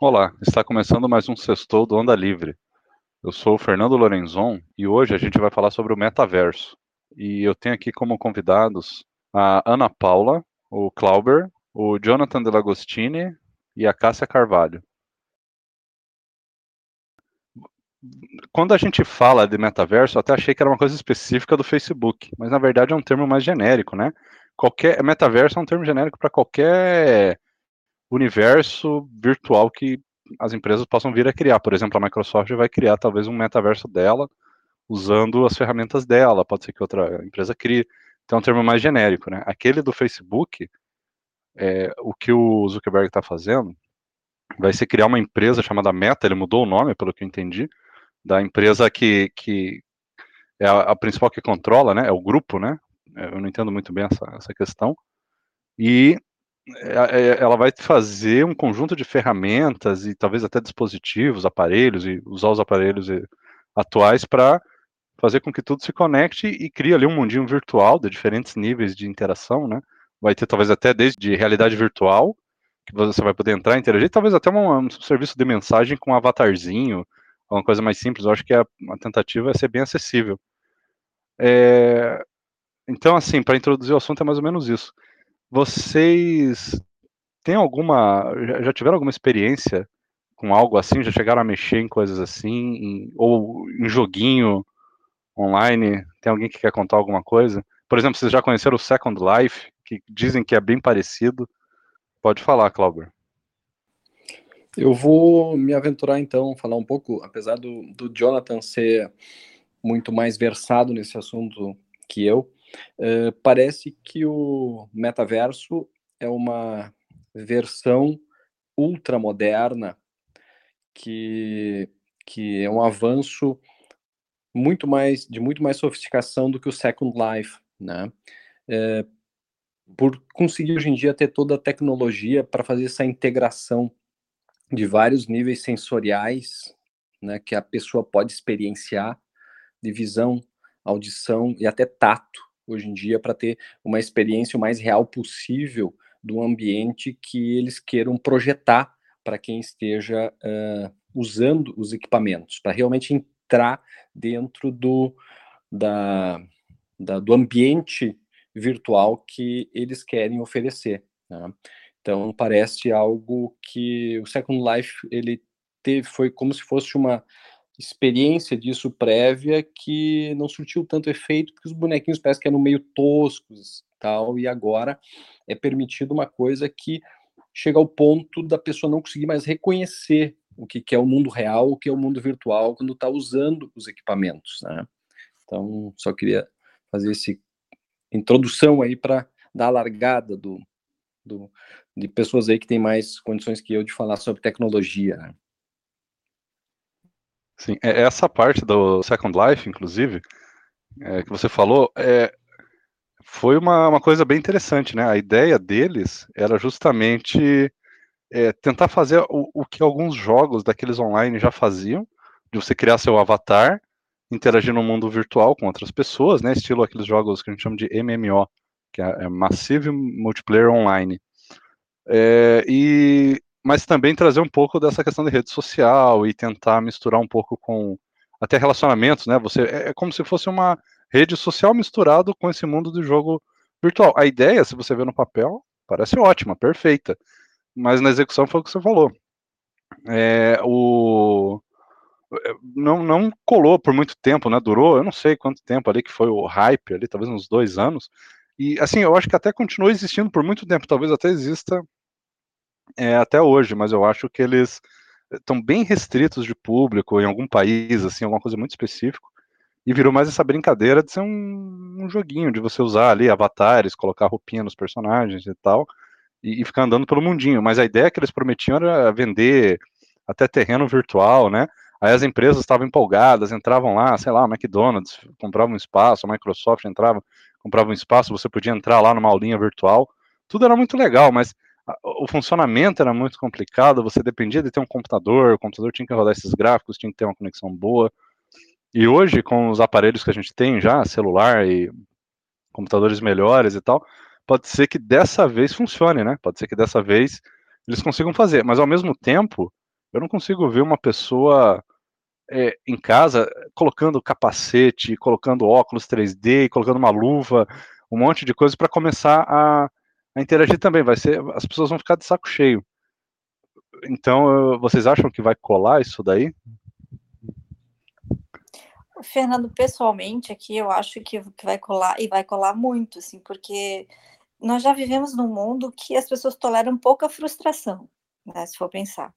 Olá, está começando mais um Sextou do Onda Livre. Eu sou o Fernando Lorenzon e hoje a gente vai falar sobre o metaverso. E eu tenho aqui como convidados a Ana Paula, o Clauber, o Jonathan Delagostini e a Cássia Carvalho. Quando a gente fala de metaverso, eu até achei que era uma coisa específica do Facebook, mas na verdade é um termo mais genérico, né? Qualquer metaverso é um termo genérico para qualquer universo virtual que as empresas possam vir a criar. Por exemplo, a Microsoft vai criar talvez um metaverso dela usando as ferramentas dela, pode ser que outra empresa crie. Então é um termo mais genérico, né? Aquele do Facebook, é, o que o Zuckerberg está fazendo vai ser criar uma empresa chamada Meta, ele mudou o nome, pelo que eu entendi, da empresa que, que é a, a principal que controla, né? É o grupo, né? Eu não entendo muito bem essa, essa questão. E é, é, ela vai fazer um conjunto de ferramentas e talvez até dispositivos, aparelhos, e usar os aparelhos atuais para fazer com que tudo se conecte e crie ali um mundinho virtual de diferentes níveis de interação, né? Vai ter talvez até desde realidade virtual, que você vai poder entrar, interagir, talvez até um, um serviço de mensagem com um avatarzinho, uma coisa mais simples. Eu acho que a, a tentativa é ser bem acessível. É, então, assim, para introduzir o assunto é mais ou menos isso. Vocês têm alguma, já tiveram alguma experiência com algo assim? Já chegaram a mexer em coisas assim? Em, ou em joguinho online? Tem alguém que quer contar alguma coisa? Por exemplo, vocês já conheceram o Second Life, que dizem que é bem parecido. Pode falar, Clauber. Eu vou me aventurar então, falar um pouco, apesar do, do Jonathan ser muito mais versado nesse assunto que eu, uh, parece que o metaverso é uma versão ultramoderna que, que é um avanço muito mais de muito mais sofisticação do que o Second Life, né? É, por conseguir hoje em dia ter toda a tecnologia para fazer essa integração de vários níveis sensoriais, né, que a pessoa pode experienciar, de visão, audição e até tato, hoje em dia, para ter uma experiência o mais real possível do ambiente que eles queiram projetar para quem esteja uh, usando os equipamentos, para realmente entrar dentro do, da, da, do ambiente virtual que eles querem oferecer. Né? Então parece algo que o Second Life ele teve foi como se fosse uma experiência disso prévia que não surtiu tanto efeito porque os bonequinhos parecem que eram meio toscos tal e agora é permitido uma coisa que chega ao ponto da pessoa não conseguir mais reconhecer o que, que é o mundo real, o que é o mundo virtual quando está usando os equipamentos, né? Então só queria fazer essa introdução aí para dar a largada do, do, de pessoas aí que têm mais condições que eu de falar sobre tecnologia. Né? Sim, é, essa parte do Second Life, inclusive, é, que você falou, é, foi uma, uma coisa bem interessante, né? A ideia deles era justamente é, tentar fazer o, o, que alguns jogos daqueles online já faziam, de você criar seu avatar, interagir no mundo virtual com outras pessoas, né? Estilo aqueles jogos que a gente chama de MMO, que é, é Massive Multiplayer Online. É, e, mas também trazer um pouco dessa questão de rede social e tentar misturar um pouco com até relacionamentos, né? Você é, é como se fosse uma rede social misturado com esse mundo do jogo virtual. A ideia, se você vê no papel, parece ótima, perfeita, mas na execução foi o que você falou. É, o não, não colou por muito tempo, né? Durou, eu não sei quanto tempo ali que foi o hype ali, talvez uns dois anos. E assim, eu acho que até continua existindo por muito tempo, talvez até exista é, até hoje, mas eu acho que eles estão bem restritos de público em algum país, assim, alguma coisa muito específico, e virou mais essa brincadeira de ser um, um joguinho, de você usar ali avatares, colocar roupinha nos personagens e tal, e, e, ficar andando pelo mundinho. Mas a ideia que eles prometiam era vender até terreno virtual, né? Aí as empresas estavam empolgadas, entravam lá, sei lá, McDonald's, compravam um espaço, a Microsoft entrava, comprava um espaço, você podia entrar lá numa aulinha virtual. Tudo era muito legal, mas o funcionamento era muito complicado, você dependia de ter um computador, o computador tinha que rodar esses gráficos, tinha que ter uma conexão boa. E hoje, com os aparelhos que a gente tem já, celular e computadores melhores e tal, pode ser que dessa vez funcione, né? Pode ser que dessa vez eles consigam fazer, mas ao mesmo tempo, Eu não consigo ver uma pessoa é, em casa colocando capacete, colocando óculos 3D, colocando uma luva, um monte de coisa para começar a, a, interagir também. Vai ser, as pessoas vão ficar de saco cheio. Então, vocês acham que vai colar isso daí? Fernando, pessoalmente aqui eu acho que vai colar e vai colar muito, assim, porque nós já vivemos num mundo que as pessoas toleram pouca frustração, né, se for pensar.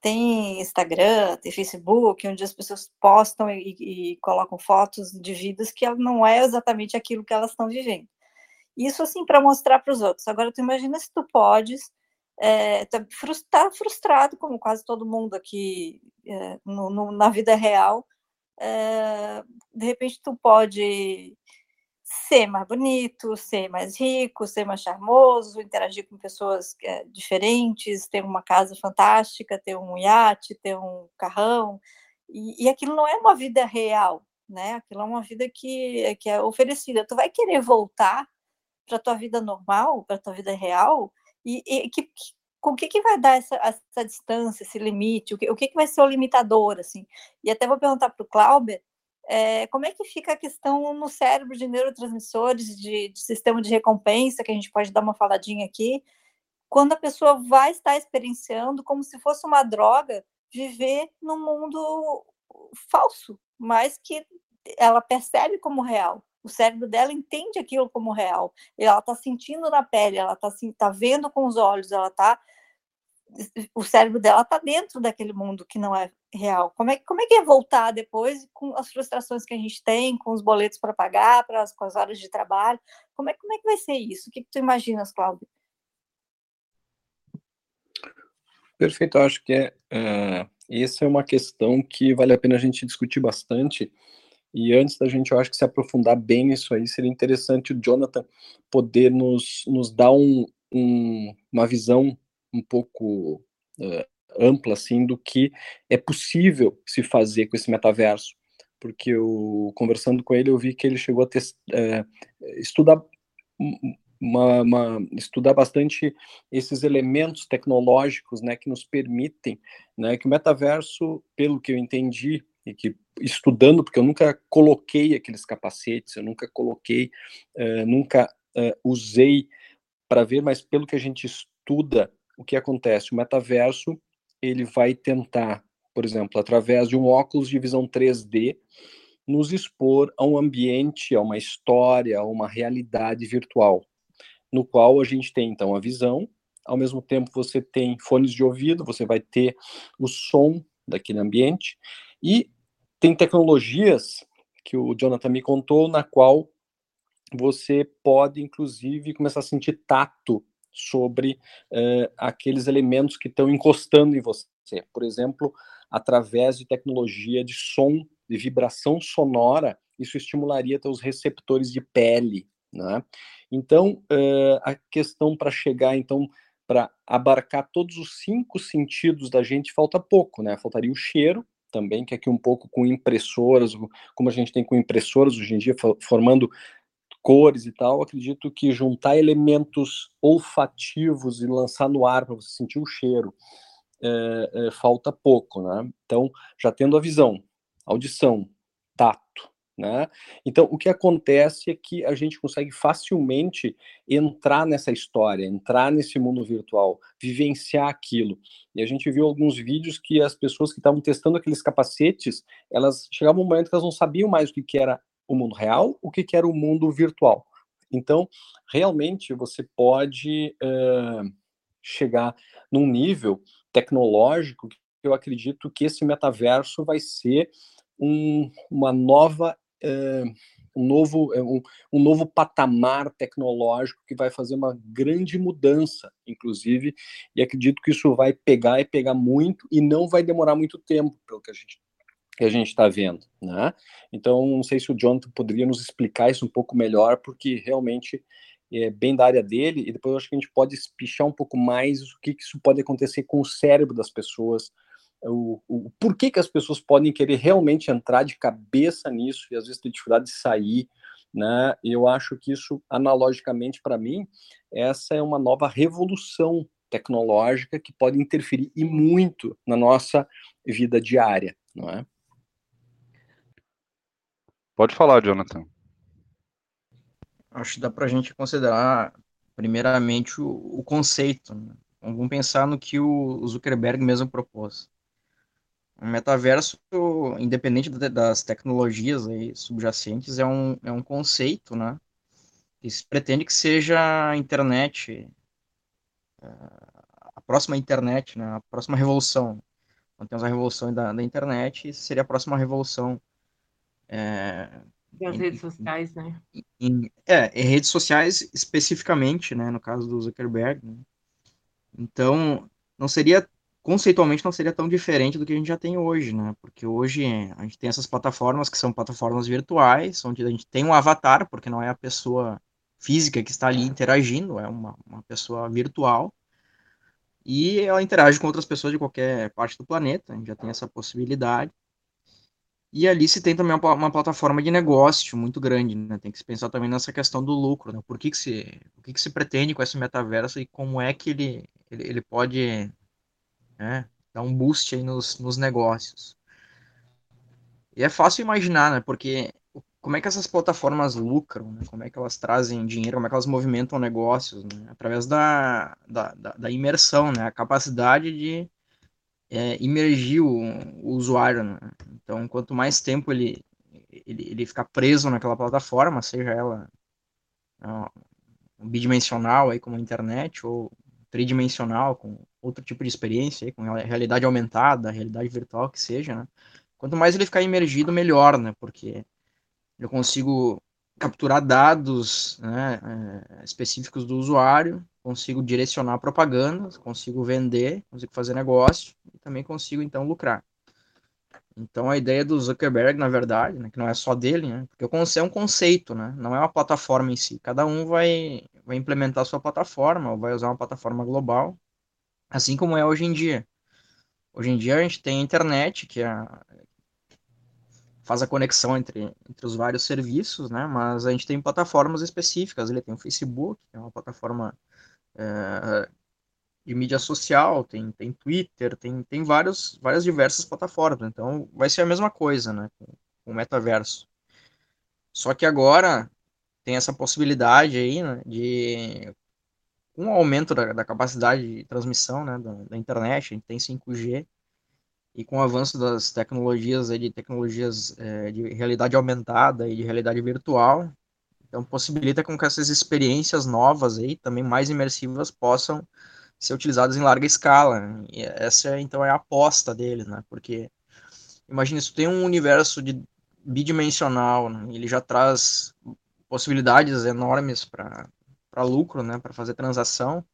Tem Instagram, tem Facebook, onde as pessoas postam e, e colocam fotos de vidas que não é exatamente aquilo que elas estão vivendo. Isso, assim, para mostrar para os outros. Agora, tu imagina se tu podes é, tá, frustrado, como quase todo mundo aqui é, no, no, na vida real, é, de repente tu pode ser mais bonito, ser mais rico, ser mais charmoso, interagir com pessoas é, diferentes, ter uma casa fantástica, ter um iate, ter um carrão, e, e aquilo não é uma vida real, né? Aquilo é uma vida que, que é oferecida. Tu vai querer voltar para tua vida normal, para tua vida real, e, e que, que, com o que, que vai dar essa, essa distância, esse limite, o que, o que, que vai ser o limitador, assim? E até vou perguntar para o Clauber, é, como é que fica a questão no cérebro de neurotransmissores, de, de, sistema de recompensa, que a gente pode dar uma faladinha aqui, quando a pessoa vai estar experienciando como se fosse uma droga, viver num mundo falso, mas que ela percebe como real. O cérebro dela entende aquilo como real. Ela está sentindo na pele, ela está tá vendo com os olhos, ela está o cérebro dela está dentro daquele mundo que não é real. Como é, como é que é voltar depois com as frustrações que a gente tem, com os boletos para pagar, para as, com as horas de trabalho? Como é, como é que vai ser isso? O que, que tu imaginas, Cláudio? Perfeito, acho que é, uh, essa é uma questão que vale a pena a gente discutir bastante. E antes da gente, eu acho que se aprofundar bem nisso aí, seria interessante o Jonathan poder nos, nos dar um, um, uma visão um pouco uh, ampla assim do que é possível se fazer com esse metaverso, porque eu conversando com ele eu vi que ele chegou a uh, estudar uma, uma, estudar bastante esses elementos tecnológicos, né, que nos permitem, né, que o metaverso, pelo que eu entendi e que estudando, porque eu nunca coloquei aqueles capacetes, eu nunca coloquei, uh, nunca uh, usei para ver, mas pelo que a gente estuda o que acontece? O metaverso ele vai tentar, por exemplo, através de um óculos de visão 3D, nos expor a um ambiente, a uma história, a uma realidade virtual, no qual a gente tem então a visão, ao mesmo tempo você tem fones de ouvido, você vai ter o som daquele ambiente e tem tecnologias que o Jonathan me contou na qual você pode inclusive começar a sentir tato sobre uh, aqueles elementos que estão encostando em você. Por exemplo, através de tecnologia de som, de vibração sonora, isso estimularia teus receptores de pele. Né? Então, uh, a questão para chegar, então, para abarcar todos os cinco sentidos da gente, falta pouco, né? Faltaria o cheiro, também, que aqui um pouco com impressoras, como a gente tem com impressoras hoje em dia, formando cores e tal, acredito que juntar elementos olfativos e lançar no ar para você sentir o cheiro é, é, falta pouco, né? Então, já tendo a visão, audição, tato, né? Então, o que acontece é que a gente consegue facilmente entrar nessa história, entrar nesse mundo virtual, vivenciar aquilo. E a gente viu alguns vídeos que as pessoas que estavam testando aqueles capacetes, elas chegavam um momento que elas não sabiam mais o que, que era o mundo real, o que, que era o mundo virtual. Então, realmente, você pode uh, chegar num nível tecnológico que eu acredito que esse metaverso vai ser um, uma nova. Uh, um novo, um, um, novo patamar tecnológico que vai fazer uma grande mudança, inclusive, e acredito que isso vai pegar e pegar muito e não vai demorar muito tempo, pelo que a gente que a gente está vendo, né? Então, não sei se o Jonathan poderia nos explicar isso um pouco melhor, porque realmente é bem da área dele, e depois eu acho que a gente pode espichar um pouco mais o que, que isso pode acontecer com o cérebro das pessoas, o, o porquê que as pessoas podem querer realmente entrar de cabeça nisso e às vezes ter dificuldade de sair, né? Eu acho que isso, analogicamente para mim, essa é uma nova revolução tecnológica que pode interferir e muito na nossa vida diária, não é? Pode falar, Jonathan. Acho que dá para a gente considerar, primeiramente, o, o conceito. Né? Vamos pensar no que o Zuckerberg mesmo propôs. O metaverso, independente das tecnologias aí subjacentes, é um, é um conceito, né? Que se pretende que seja a internet, é, a próxima internet, né? A próxima revolução. Então temos a revolução da, da internet, seria a próxima revolução. É, das em, redes sociais, né? Em, é, em redes sociais especificamente, né? No caso do Zuckerberg. Né? Então, não seria conceitualmente não seria tão diferente do que a gente já tem hoje, né? Porque hoje a gente tem essas plataformas que são plataformas virtuais, onde a gente tem um avatar, porque não é a pessoa física que está ali interagindo, é uma, uma pessoa virtual. E ela interage com outras pessoas de qualquer parte do planeta, a gente já tem essa possibilidade. E ali se tem também uma, uma plataforma de negócio muito grande, né? Tem que se pensar também nessa questão do lucro, né? Por que, que, se, o que, que se pretende com esse metaverso e como é que ele, ele, ele pode né? Dá um boost aí nos, nos negócios. E é fácil imaginar, né? Porque como é que essas plataformas lucram, né? como é que elas trazem dinheiro, como é que elas movimentam negócios, né? através da, da, da, imersão, né? a capacidade de é, imergir o, o usuário. Né? Então, quanto mais tempo ele, ele, ele ficar preso naquela plataforma, seja ela ó, bidimensional, aí, como a internet, ou tridimensional, com outro tipo de experiência, com realidade aumentada, realidade virtual, que seja, né? Quanto mais ele ficar imergido, melhor, né? Porque eu consigo capturar dados né, é, específicos do usuário, consigo direcionar propagandas, consigo vender, consigo fazer negócio e também consigo, então, lucrar. Então, a ideia do Zuckerberg, na verdade, né, que não é só dele, né, porque é um conceito, né, não é uma plataforma em si. Cada um vai, vai implementar sua plataforma, ou vai usar uma plataforma global, assim como é hoje em dia. Hoje em dia a gente tem a internet, que é, faz a conexão entre, entre os vários serviços, né, mas a gente tem plataformas específicas. Ele tem o Facebook, que é uma plataforma é, de mídia social, tem, tem Twitter, tem, tem vários, várias diversas plataformas. Então vai ser a mesma coisa, né, com, com o metaverso. Só que agora tem essa possibilidade aí, né, de o aumento da, da, capacidade de transmissão, né, da, da, internet, a gente tem 5G, e com o avanço das tecnologias aí, de tecnologias é, de realidade aumentada e de realidade virtual, então possibilita com que essas experiências novas aí, também mais imersivas, possam ser utilizadas em larga escala. E essa então é a aposta deles, né? Porque imagine se tem um universo de bidimensional, né? ele já traz possibilidades enormes para lucro, né? Para fazer transação.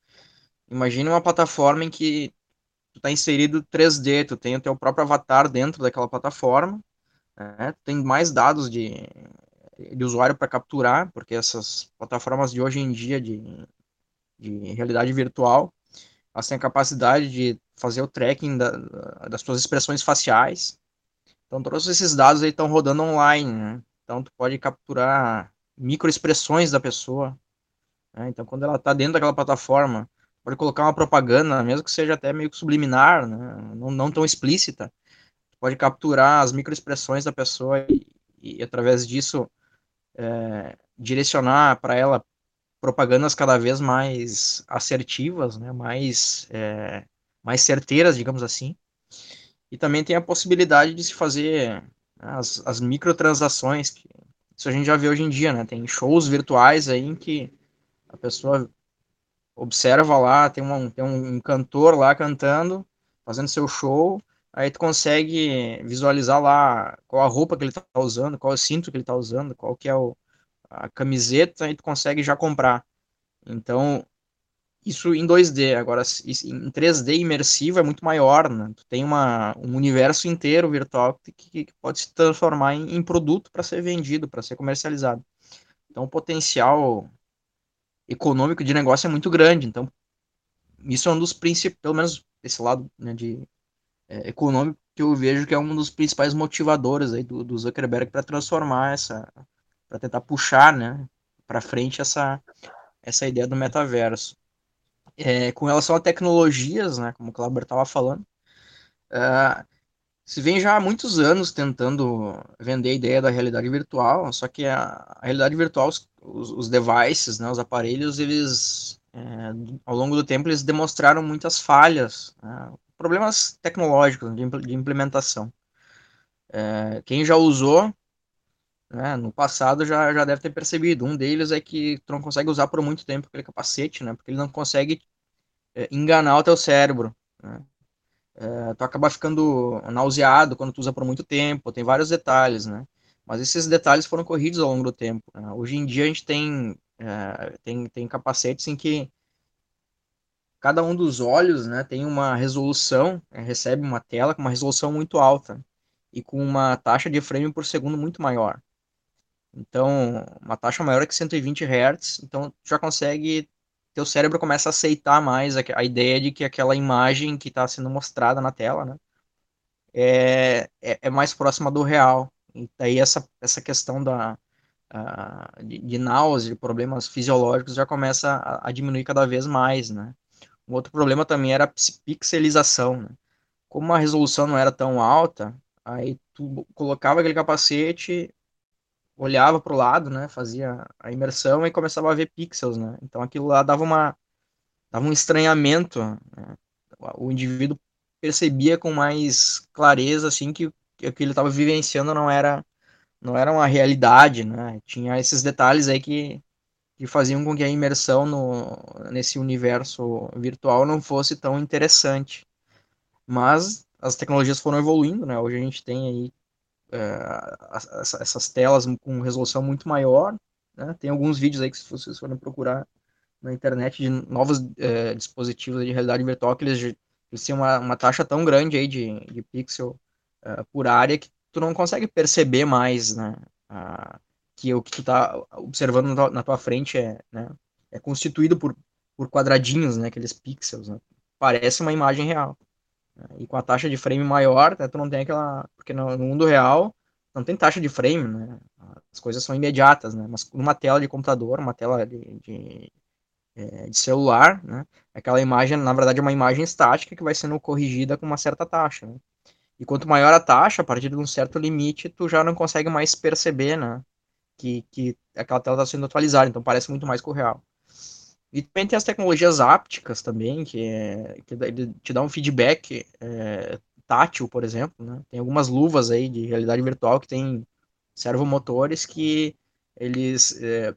Imagine uma plataforma em que tu está inserido 3D, tu tem o teu próprio avatar dentro daquela plataforma, né? tem mais dados de, de usuário para capturar, porque essas plataformas de hoje em dia de, de realidade virtual, elas têm a capacidade de fazer o tracking da, das suas expressões faciais. Então, todos esses dados estão rodando online, né? Então, tu pode capturar microexpressões da pessoa. Né? Então, quando ela está dentro daquela plataforma, pode colocar uma propaganda, mesmo que seja até meio subliminar, né? não, não tão explícita. Pode capturar as microexpressões da pessoa e, e através disso, é, direcionar para ela propagandas cada vez mais assertivas, né, mais, é, mais certeiras, digamos assim. E também tem a possibilidade de se fazer né, as, as microtransações, que isso a gente já vê hoje em dia, né? Tem shows virtuais aí em que a pessoa observa lá, tem, uma, tem um cantor lá cantando, fazendo seu show, aí tu consegue visualizar lá qual a roupa que ele está usando, qual o cinto que ele está usando, qual que é o, a camiseta e tu consegue já comprar. Então, isso em 2D. Agora, em 3D imersivo é muito maior, né? Tu tem uma, um universo inteiro virtual que, que pode se transformar em, em produto para ser vendido, para ser comercializado. Então, o potencial econômico de negócio é muito grande. Então, isso é um dos principais, pelo menos esse lado né, de é, econômico que eu vejo que é um dos principais motivadores aí do, do Zuckerberg para transformar essa para tentar puxar, né, para frente essa essa ideia do metaverso. É, com relação a tecnologias, né, como o Clauber estava falando, uh, se vem já há muitos anos tentando vender a ideia da realidade virtual, só que a, a realidade virtual, os, os, devices, né, os aparelhos, eles, é, ao longo do tempo, eles demonstraram muitas falhas, né, problemas tecnológicos de, de implementação. É, quem já usou né, no passado já, já deve ter percebido. Um deles é que tu não consegue usar por muito tempo aquele capacete, né, porque ele não consegue é, enganar o teu cérebro. Né. É, tu acaba ficando nauseado quando tu usa por muito tempo, tem vários detalhes, né? Mas esses detalhes foram corridos ao longo do tempo. Né? Hoje em dia a gente tem, é, tem, tem capacetes em que cada um dos olhos né, tem uma resolução, é, recebe uma tela com uma resolução muito alta e com uma taxa de frame por segundo muito maior. Então, uma taxa maior que 120 Hz, então já consegue teu cérebro começa a aceitar mais a, a ideia de que aquela imagem que está sendo mostrada na tela, né, é, é, é, mais próxima do real. E daí essa, essa questão da, de, de náusea, de problemas fisiológicos já começa a, a, diminuir cada vez mais, né. Um outro problema também era a pixelização, né? Como a resolução não era tão alta, aí tu colocava aquele capacete, olhava para o lado, né, fazia a imersão e começava a ver pixels, né, então aquilo lá dava uma dava um estranhamento, né? o indivíduo percebia com mais clareza assim que, o que ele estava vivenciando não era não era uma realidade, né, tinha esses detalhes aí que, que faziam com que a imersão no, nesse universo virtual não fosse tão interessante, mas as tecnologias foram evoluindo, né, hoje a gente tem aí é, essas telas com resolução muito maior. Né? Tem alguns vídeos aí que se vocês forem procurar na internet de novos é, dispositivos de realidade virtual que eles, eles têm uma, uma taxa tão grande aí de, de pixel é, por área que tu não consegue perceber mais, né? que o que tu tá observando na tua, na tua frente é, né, é constituído por, por quadradinhos, né? Aqueles pixels, né? Parece uma imagem real. E com a taxa de frame maior, né, tu não tem aquela. Porque no, mundo real não tem taxa de frame, né? As coisas são imediatas, né? Mas numa tela de computador, uma tela de, de, é, de celular, né? Aquela imagem, na verdade, é uma imagem estática que vai sendo corrigida com uma certa taxa, né? E quanto maior a taxa, a partir de um certo limite, tu já não consegue mais perceber, né? Que, que aquela tela está sendo atualizada, então parece muito mais com o real. E também tem as tecnologias ápticas também, que, é, te dá um feedback é, tátil, por exemplo. Né? Tem algumas luvas aí de realidade virtual que tem servomotores que eles, é,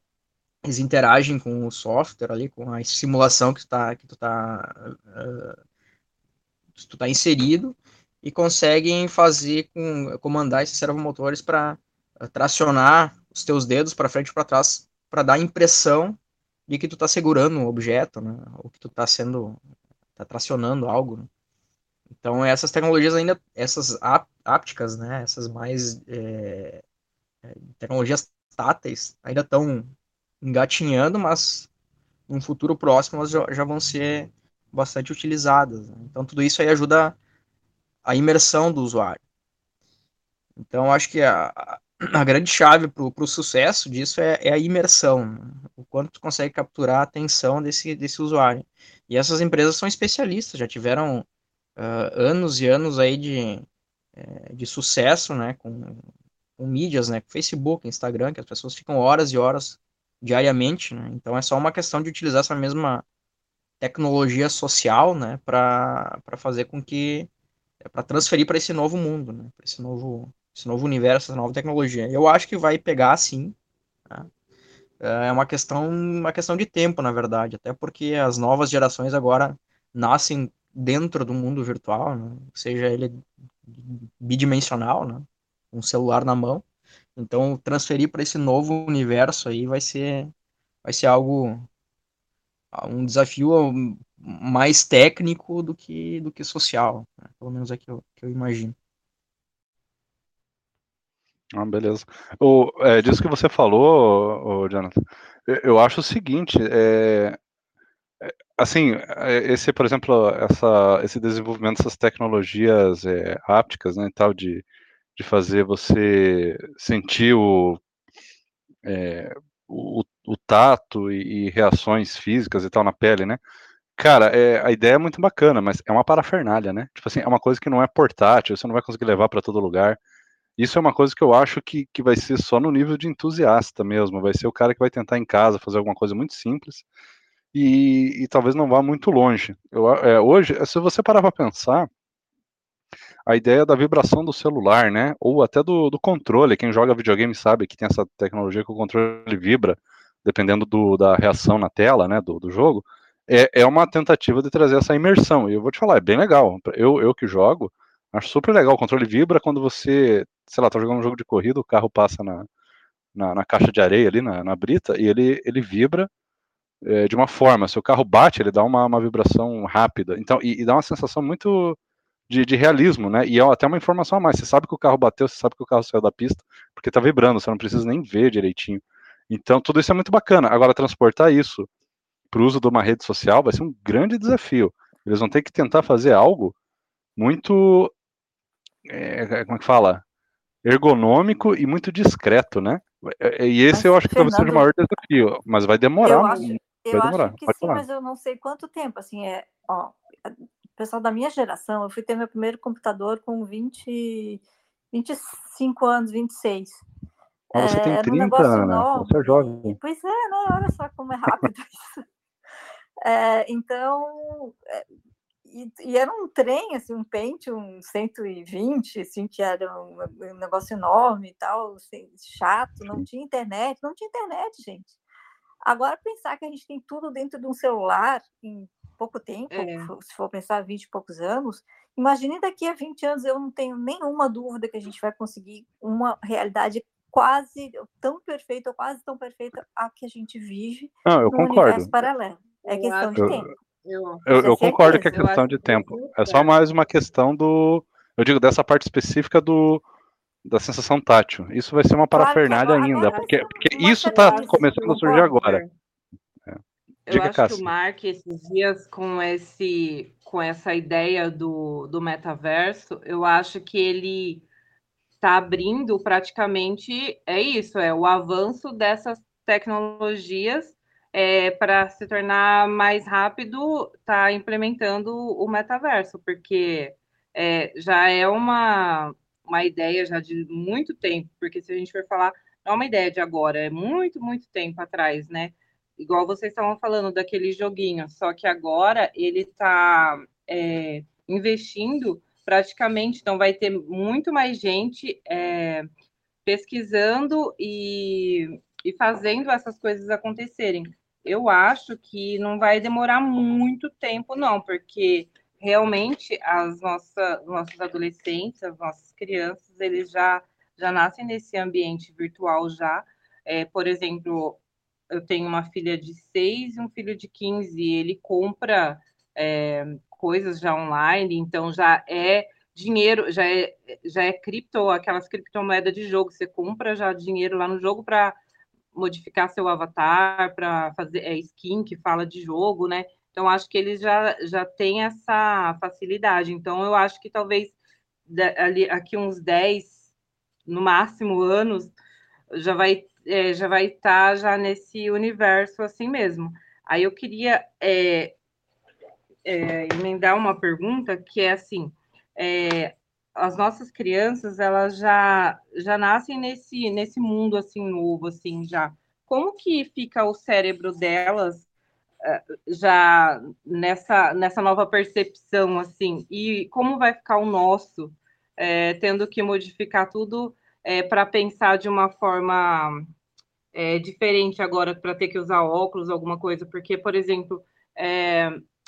eles interagem com o software ali, com a simulação que tu tá, que tu tá, uh, tu tá inserido e conseguem fazer com comandar esses servomotores para tracionar os teus dedos para frente e para trás para dar a impressão de que tu tá segurando um objeto, né? Ou que tu tá sendo, tá tracionando algo. Né? Então essas tecnologias ainda, essas ápticas, né? Essas mais é, tecnologias táteis ainda estão engatinhando, mas no futuro próximo elas já, já vão ser bastante utilizadas. Né? Então tudo isso aí ajuda a imersão do usuário. Então acho que a, a grande chave para o sucesso disso é, é, a imersão, o quanto tu consegue capturar a atenção desse, desse usuário. E essas empresas são especialistas, já tiveram uh, anos e anos aí de, é, de sucesso, né, com, com mídias, né, com Facebook, Instagram, que as pessoas ficam horas e horas diariamente, né, então é só uma questão de utilizar essa mesma tecnologia social, né, para fazer com que, é, para transferir para esse novo mundo, né, para esse novo esse novo universo, essa nova tecnologia. Eu acho que vai pegar sim. Tá? É uma questão, uma questão de tempo, na verdade, até porque as novas gerações agora nascem dentro do mundo virtual, né? seja ele bidimensional, né? um celular na mão. Então, transferir para esse novo universo aí vai ser, vai ser algo, um desafio mais técnico do que, do que social, né? pelo menos é que eu, que eu imagino. Ah, beleza. O, é, disso que você falou, o Jonathan, eu, acho o seguinte, é, é, assim, é, esse, por exemplo, essa, esse desenvolvimento dessas tecnologias é, ápticas, né, tal, de, de fazer você sentir o, é, o, o tato e, e, reações físicas e tal na pele, né, Cara, é, a ideia é muito bacana, mas é uma parafernália, né? Tipo assim, é uma coisa que não é portátil, você não vai conseguir levar para todo lugar. Isso é uma coisa que eu acho que, que vai ser só no nível de entusiasta mesmo. Vai ser o cara que vai tentar em casa fazer alguma coisa muito simples e, e talvez não vá muito longe. Eu, é, hoje, se você parar para pensar, a ideia da vibração do celular, né? Ou até do, do, controle. Quem joga videogame sabe que tem essa tecnologia que o controle vibra, dependendo do, da reação na tela, né? Do, do jogo. É, é, uma tentativa de trazer essa imersão. E eu vou te falar, é bem legal. Eu, eu que jogo, acho super legal. O controle vibra quando você, sei lá, tá jogando um jogo de corrida, o carro passa na, na, na caixa de areia ali, na, na brita, e ele, ele vibra é, de uma forma. Se o carro bate, ele dá uma, uma vibração rápida. Então, e, e dá uma sensação muito de, de, realismo, né? E é até uma informação a mais. Você sabe que o carro bateu, você sabe que o carro saiu da pista, porque tá vibrando, você não precisa nem ver direitinho. Então, tudo isso é muito bacana. Agora, transportar isso para o uso de uma rede social vai ser um grande desafio. Eles vão ter que tentar fazer algo muito. É, como é que fala? Ergonômico e muito discreto, né? E esse mas, eu acho que Fernando, talvez seja o maior desafio, mas vai demorar. Eu acho, eu acho que sim, falar. mas eu não sei quanto tempo. Assim, é, ó, o pessoal da minha geração, eu fui ter meu primeiro computador com 20, 25 anos, 26. Ah, você é, tem 30, um Ana, você é jovem. Pois é, né? Olha só como é rápido isso. É, então, é, e, e, era um trem, assim, um Pentium 120, assim, que era um, um negócio enorme e tal, assim, chato, não tinha internet, não tinha internet, gente. Agora, pensar que a gente tem tudo dentro de um celular em pouco tempo, é. se for pensar 20 e poucos anos, imagine daqui a 20 anos, eu não tenho nenhuma dúvida que a gente vai conseguir uma realidade quase tão perfeita, ou quase tão perfeita a que a gente vive não, eu concordo. universo paralelo. É questão de tempo. Eu, eu, eu concordo que é questão de tempo. É só mais uma questão do. Eu digo dessa parte específica do da sensação tátil. Isso vai ser uma parafernália claro ainda, porque, porque isso está começando a surgir agora. É. Eu acho Cassi. que o Mark, esses dias, com, esse, com essa ideia do, do metaverso, eu acho que ele está abrindo praticamente, é isso, é o avanço dessas tecnologias é, para se tornar mais rápido, está implementando o metaverso, porque é, já é uma, uma ideia já de muito tempo, porque se a gente for falar, não é uma ideia de agora, é muito, muito tempo atrás, né? Igual vocês estavam falando daquele joguinho, só que agora ele está é, investindo praticamente, então vai ter muito mais gente é, pesquisando e, e fazendo essas coisas acontecerem eu acho que não vai demorar muito tempo, não, porque realmente as nossas nossos adolescentes, as nossas crianças, eles já, já nascem nesse ambiente virtual já. É, por exemplo, eu tenho uma filha de 6 e um filho de 15, ele compra é, coisas já online, então já é dinheiro, já é, já é cripto, aquelas criptomoedas de jogo, você compra já dinheiro lá no jogo para modificar seu avatar para fazer é, skin que fala de jogo, né? Então acho que eles já já têm essa facilidade. Então eu acho que talvez ali aqui uns 10 no máximo anos já vai é, já vai estar tá já nesse universo assim mesmo. Aí eu queria é, é, emendar uma pergunta que é assim, é, as nossas crianças elas já já nascem nesse nesse mundo assim novo assim já. Como que fica o cérebro delas eh, já nessa nessa nova percepção assim? E como vai ficar o nosso é, tendo que modificar tudo é, para pensar de uma forma é, diferente agora para ter que usar óculos alguma coisa? Porque por exemplo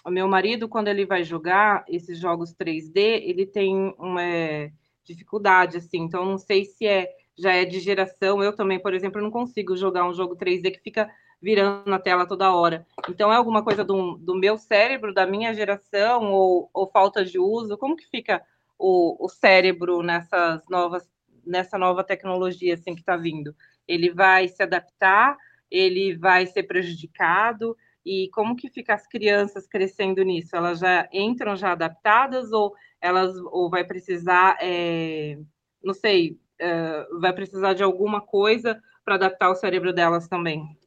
o meu marido, quando ele vai jogar esses jogos 3D, ele tem uma é, dificuldade, assim, então não sei se é já é de geração. Eu também, por exemplo, não consigo jogar um jogo 3D que fica virando na tela toda hora. Então, é alguma coisa do, do meu cérebro, da minha geração, ou, ou falta de uso? Como que fica o, o cérebro nessas novas, nessa nova tecnologia assim, que está vindo? Ele vai se adaptar? Ele vai ser prejudicado? E como que fica as crianças crescendo nisso? Elas já entram já adaptadas ou elas ou vai precisar, é, não sei, é, vai precisar de alguma coisa para adaptar o cérebro delas também?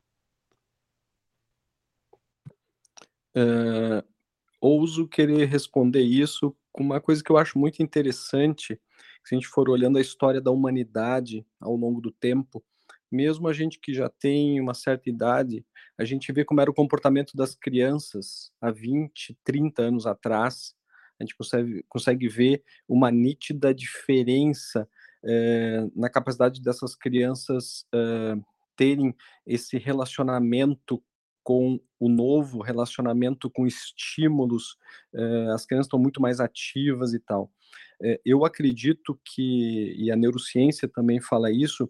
Uh, ouso querer responder isso com uma coisa que eu acho muito interessante, se a gente for olhando a história da humanidade ao longo do tempo, mesmo a gente que já tem uma certa idade, a gente vê como era o comportamento das crianças há 20, 30 anos atrás, a gente consegue, consegue ver uma nítida diferença é, na capacidade dessas crianças é, terem esse relacionamento com o novo, relacionamento com estímulos, é, as crianças estão muito mais ativas e tal. eu acredito que, e a neurociência também fala isso,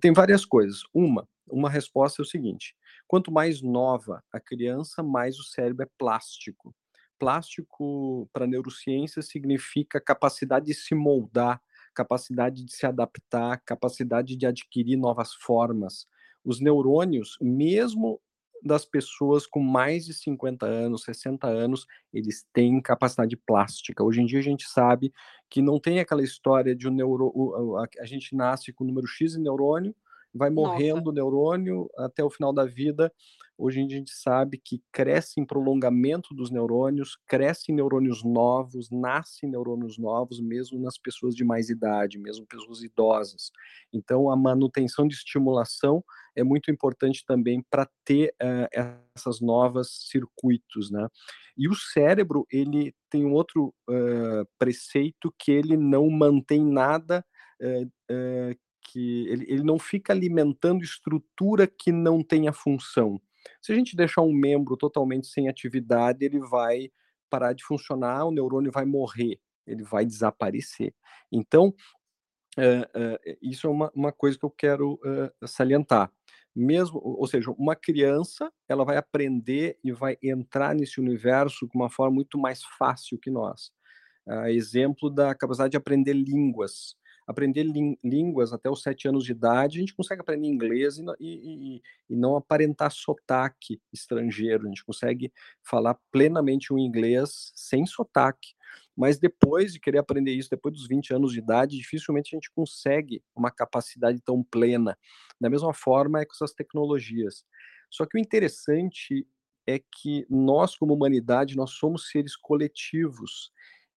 tem várias coisas. Uma, uma resposta é o seguinte: quanto mais nova a criança, mais o cérebro é plástico. Plástico para neurociência significa capacidade de se moldar, capacidade de se adaptar, capacidade de adquirir novas formas. Os neurônios, mesmo das pessoas com mais de 50 anos, 60 anos, eles têm capacidade plástica. Hoje em dia a gente sabe que não tem aquela história de um neuro, a gente nasce com o número X de neurônio, vai morrendo o neurônio até o final da vida. Hoje em dia a gente sabe que cresce em prolongamento dos neurônios, crescem neurônios novos, nascem neurônios novos, mesmo nas pessoas de mais idade, mesmo pessoas idosas. Então, a manutenção de estimulação é muito importante também para ter uh, essas novas circuitos, né? E o cérebro, ele tem um outro uh, preceito que ele não mantém nada uh, que ele, ele não fica alimentando estrutura que não tenha função. Se a gente deixar um membro totalmente sem atividade, ele vai parar de funcionar, o neurônio vai morrer, ele vai desaparecer. Então, é, é, isso é uma, uma, coisa que eu quero é, salientar. Mesmo, ou seja, uma criança, ela vai aprender e vai entrar nesse universo com uma forma muito mais fácil que nós. exemplo da capacidade de aprender línguas aprender línguas até os sete anos de idade, a gente consegue aprender inglês e, e, e, não aparentar sotaque estrangeiro, a gente consegue falar plenamente o inglês sem sotaque. Mas depois de querer aprender isso, depois dos 20 anos de idade, dificilmente a gente consegue uma capacidade tão plena. Da mesma forma é com essas tecnologias. Só que o interessante é que nós, como humanidade, nós somos seres coletivos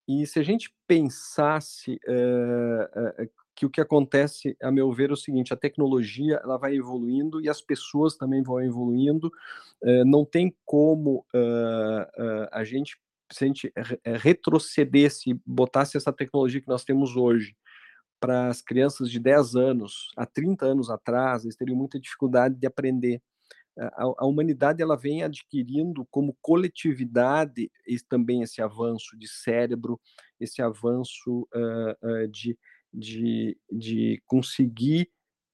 e se a gente pensasse uh, uh, que o que acontece, a meu ver, é o seguinte: a tecnologia ela vai evoluindo e as pessoas também vão evoluindo. Uh, não tem como a gente, se a gente retrocedesse, botasse essa tecnologia que nós temos hoje para as crianças de 10 anos, há 30 anos atrás, eles teriam muita dificuldade de aprender a, a, humanidade ela vem adquirindo como coletividade esse, também esse avanço de cérebro, esse avanço uh, uh, de, de, de conseguir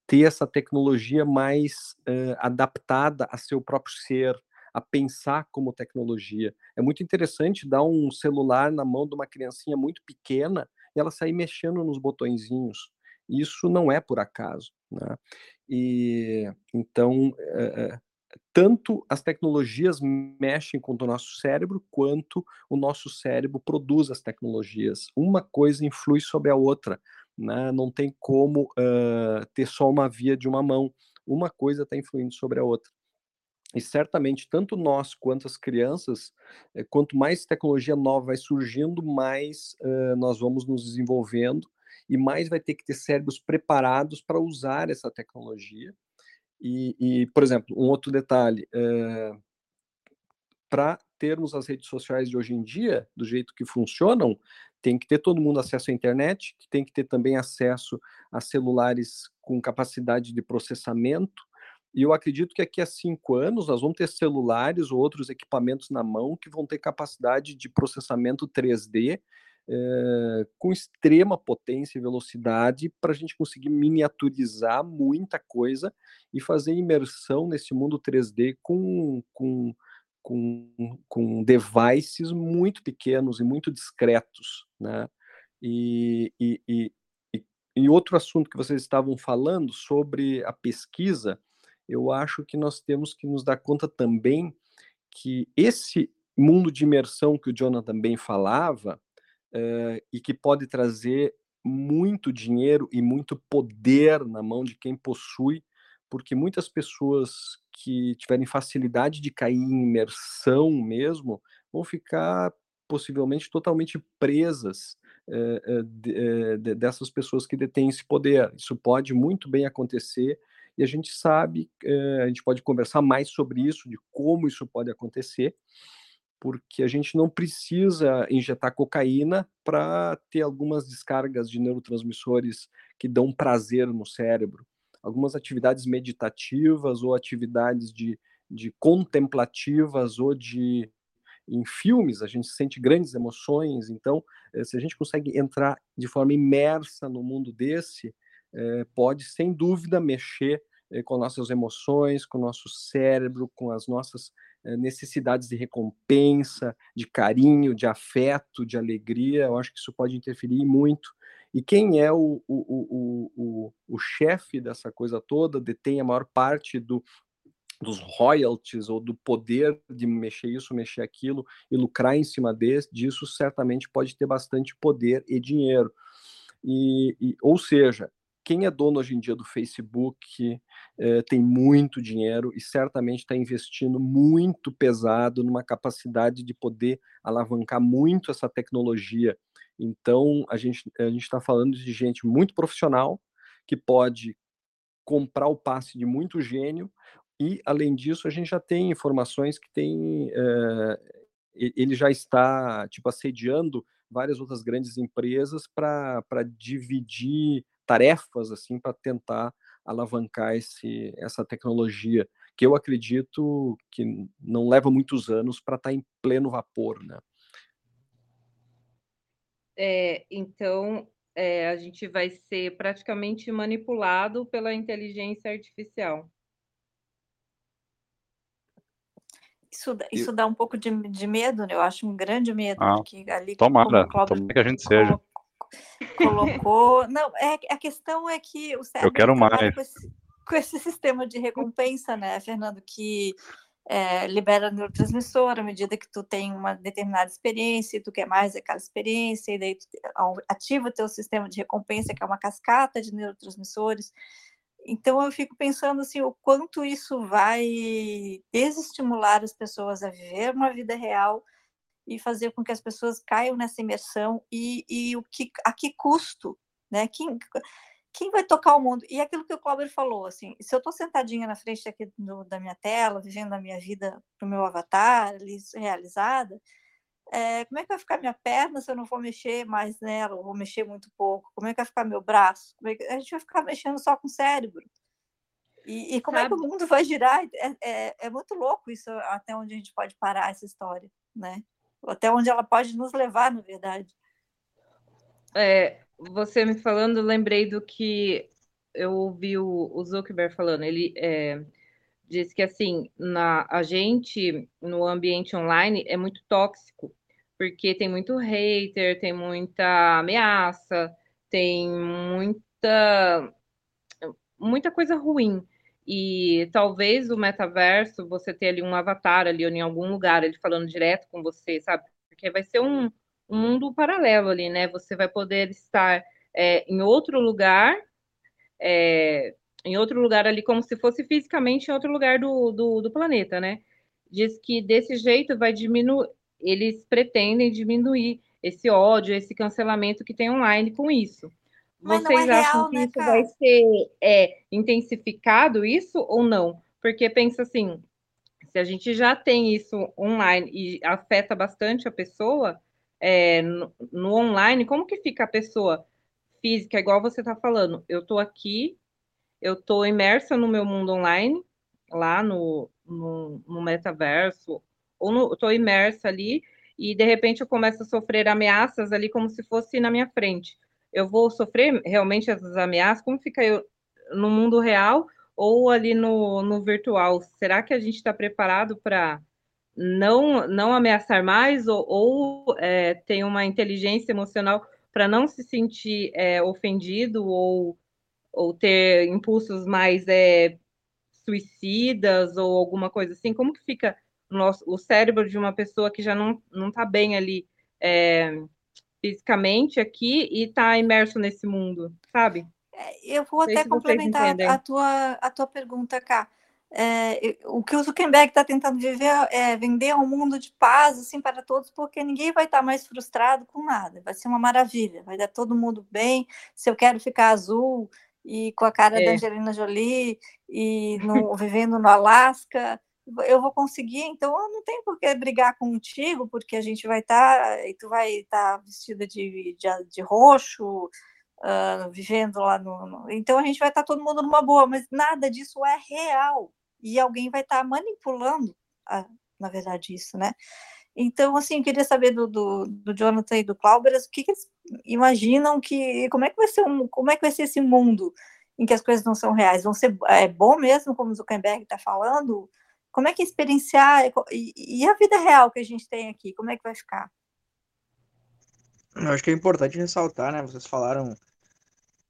ter essa tecnologia mais uh, adaptada a seu próprio ser, a pensar como tecnologia. É muito interessante dar um celular na mão de uma criancinha muito pequena e ela sair mexendo nos botõezinhos. Isso não é por acaso. Né? E então tanto as tecnologias mexem com o nosso cérebro, quanto o nosso cérebro produz as tecnologias. Uma coisa influi sobre a outra, né? não tem como uh, ter só uma via de uma mão. Uma coisa está influindo sobre a outra. E certamente, tanto nós quanto as crianças, eh, quanto mais tecnologia nova vai surgindo, mais uh, nós vamos nos desenvolvendo e mais vai ter que ter cérebros preparados para usar essa tecnologia e, e, por exemplo, um outro detalhe, é, eh, para termos as redes sociais de hoje em dia, do jeito que funcionam, tem que ter todo mundo acesso à internet, tem que ter também acesso a celulares com capacidade de processamento, e eu acredito que aqui a cinco anos nós vamos ter celulares ou outros equipamentos na mão que vão ter capacidade de processamento 3D é, com extrema potência e velocidade para a gente conseguir miniaturizar muita coisa e fazer imersão nesse mundo 3D com, com, com, com devices muito pequenos e muito discretos, né? E, e, e, e outro assunto que vocês estavam falando sobre a pesquisa, eu acho que nós temos que nos dar conta também que esse mundo de imersão que o Jonathan também falava, uh, e que pode trazer muito dinheiro e muito poder na mão de quem possui, porque muitas pessoas que tiverem facilidade de cair em imersão mesmo vão ficar possivelmente totalmente presas de, de, dessas pessoas que detêm esse poder. Isso pode muito bem acontecer e a gente sabe, a gente pode conversar mais sobre isso, de como isso pode acontecer, porque a gente não precisa injetar cocaína para ter algumas descargas de neurotransmissores que dão prazer no cérebro. Algumas atividades meditativas ou atividades de, de contemplativas ou de em filmes a gente sente grandes emoções, então eh, se a gente consegue entrar de forma imersa no mundo desse, eh, pode sem dúvida mexer eh, com nossas emoções, com nosso cérebro, com as nossas necessidades de recompensa, de carinho, de afeto, de alegria. Eu acho que isso pode interferir muito. E quem é o, o, o, o, o chefe dessa coisa toda, detém a maior parte do, dos royalties ou do poder de mexer isso, mexer aquilo e lucrar em cima disso, certamente pode ter bastante poder e dinheiro. E, e ou seja, quem é dono hoje em dia do Facebook eh, tem muito dinheiro e certamente está investindo muito pesado numa capacidade de poder alavancar muito essa tecnologia. Então, a gente a está falando de gente muito profissional que pode comprar o passe de muito gênio e, além disso, a gente já tem informações que tem, é, ele já está, tipo, assediando várias outras grandes empresas para dividir tarefas, assim, para tentar alavancar esse, essa tecnologia, que eu acredito que não leva muitos anos para estar tá em pleno vapor, né? É, então, é, a gente vai ser praticamente manipulado pela inteligência artificial. Isso, isso dá um pouco de, de medo, né? Eu acho um grande medo, ah, porque ali tomara, tomara que a gente seja. Colocou. Não, é, a questão é que o cérebro Eu quero mais. Com esse, com esse sistema de recompensa, né, Fernando, que é, libera neurotransmissor à medida que tu tem uma determinada experiência e tu quer mais aquela experiência, e daí tu ativa o teu sistema de recompensa, que é uma cascata de neurotransmissores. Então eu fico pensando assim, o quanto isso vai desestimular as pessoas a viver uma vida real e fazer com que as pessoas caiam nessa imersão e, e o que a que custo, né? Quem, quem vai tocar o mundo? E aquilo que o Cláudio falou, assim, se eu estou sentadinha na frente aqui do, da minha tela, vivendo a minha vida para o meu avatar, ali realizada, é, como é que vai ficar minha perna se eu não vou mexer mais nela, ou vou mexer muito pouco? Como é que vai ficar meu braço? É que... A gente vai ficar mexendo só com o cérebro. E, e como Sabe? é que o mundo vai girar? É, é, é, muito louco isso, até onde a gente pode parar essa história, né? Até onde ela pode nos levar, na verdade. É, você me falando, lembrei do que eu ouvi o, o Zuckerberg falando. Ele é, diz que assim, na, a gente no ambiente online é muito tóxico, porque tem muito hater, tem muita ameaça, tem muita muita coisa ruim. E talvez o metaverso, você ter ali um avatar ali ou em algum lugar, ele falando direto com você, sabe? Porque vai ser um, um mundo paralelo ali, né? Você vai poder estar é, em outro lugar, é, em outro lugar ali, como se fosse fisicamente em outro lugar do, do, do planeta, né? Diz que desse jeito vai diminuir, eles pretendem diminuir esse ódio, esse cancelamento que tem online com isso. Mas Vocês é acham real, que né, isso cara? vai ser é, intensificado, isso ou não? Porque pensa assim, se a gente já tem isso online e afeta bastante a pessoa, é, no, no, online, como que fica a pessoa física, igual você está falando? Eu estou aqui, eu estou imersa no meu mundo online, lá no, no, no metaverso, ou estou imersa ali, e de repente eu começo a sofrer ameaças ali como se fosse na minha frente. Eu vou sofrer realmente essas ameaças? Como fica eu no mundo real ou ali no, no virtual? Será que a gente está preparado para não, não ameaçar mais ou, ou é, tem uma inteligência emocional para não se sentir é, ofendido ou ou ter impulsos mais é, suicidas ou alguma coisa assim? Como que fica o, nosso, o cérebro de uma pessoa que já não está bem ali é, fisicamente aqui e está imerso nesse mundo, sabe? É, eu vou até complementar a tua, a tua pergunta, Cá. é, o que o Zuckerberg está tentando viver é vender um mundo de paz assim para todos, porque ninguém vai estar tá mais frustrado com nada. Vai ser uma maravilha, vai dar todo mundo bem. Se eu quero ficar azul e com a cara é. da Angelina Jolie e no, vivendo no Alasca, eu vou conseguir. Então, eu não tenho por que brigar contigo, porque a gente vai estar tá, e tu vai estar tá vestida de, de, de roxo. Uh, vivendo lá no, no, Então a gente vai estar tá todo mundo numa boa, mas nada disso é real e alguém vai estar tá manipulando, a, na verdade, isso, né? Então, assim, eu queria saber do, do, do Jonathan e do Clauber o que, que, eles imaginam que. Como é que vai ser um, como é que vai ser esse mundo em que as coisas não são reais? Vão ser é bom mesmo, como Zuckerberg está falando? Como é que é experienciar e, e, a vida real que a gente tem aqui? Como é que vai ficar? Eu acho que é importante ressaltar, né? Vocês falaram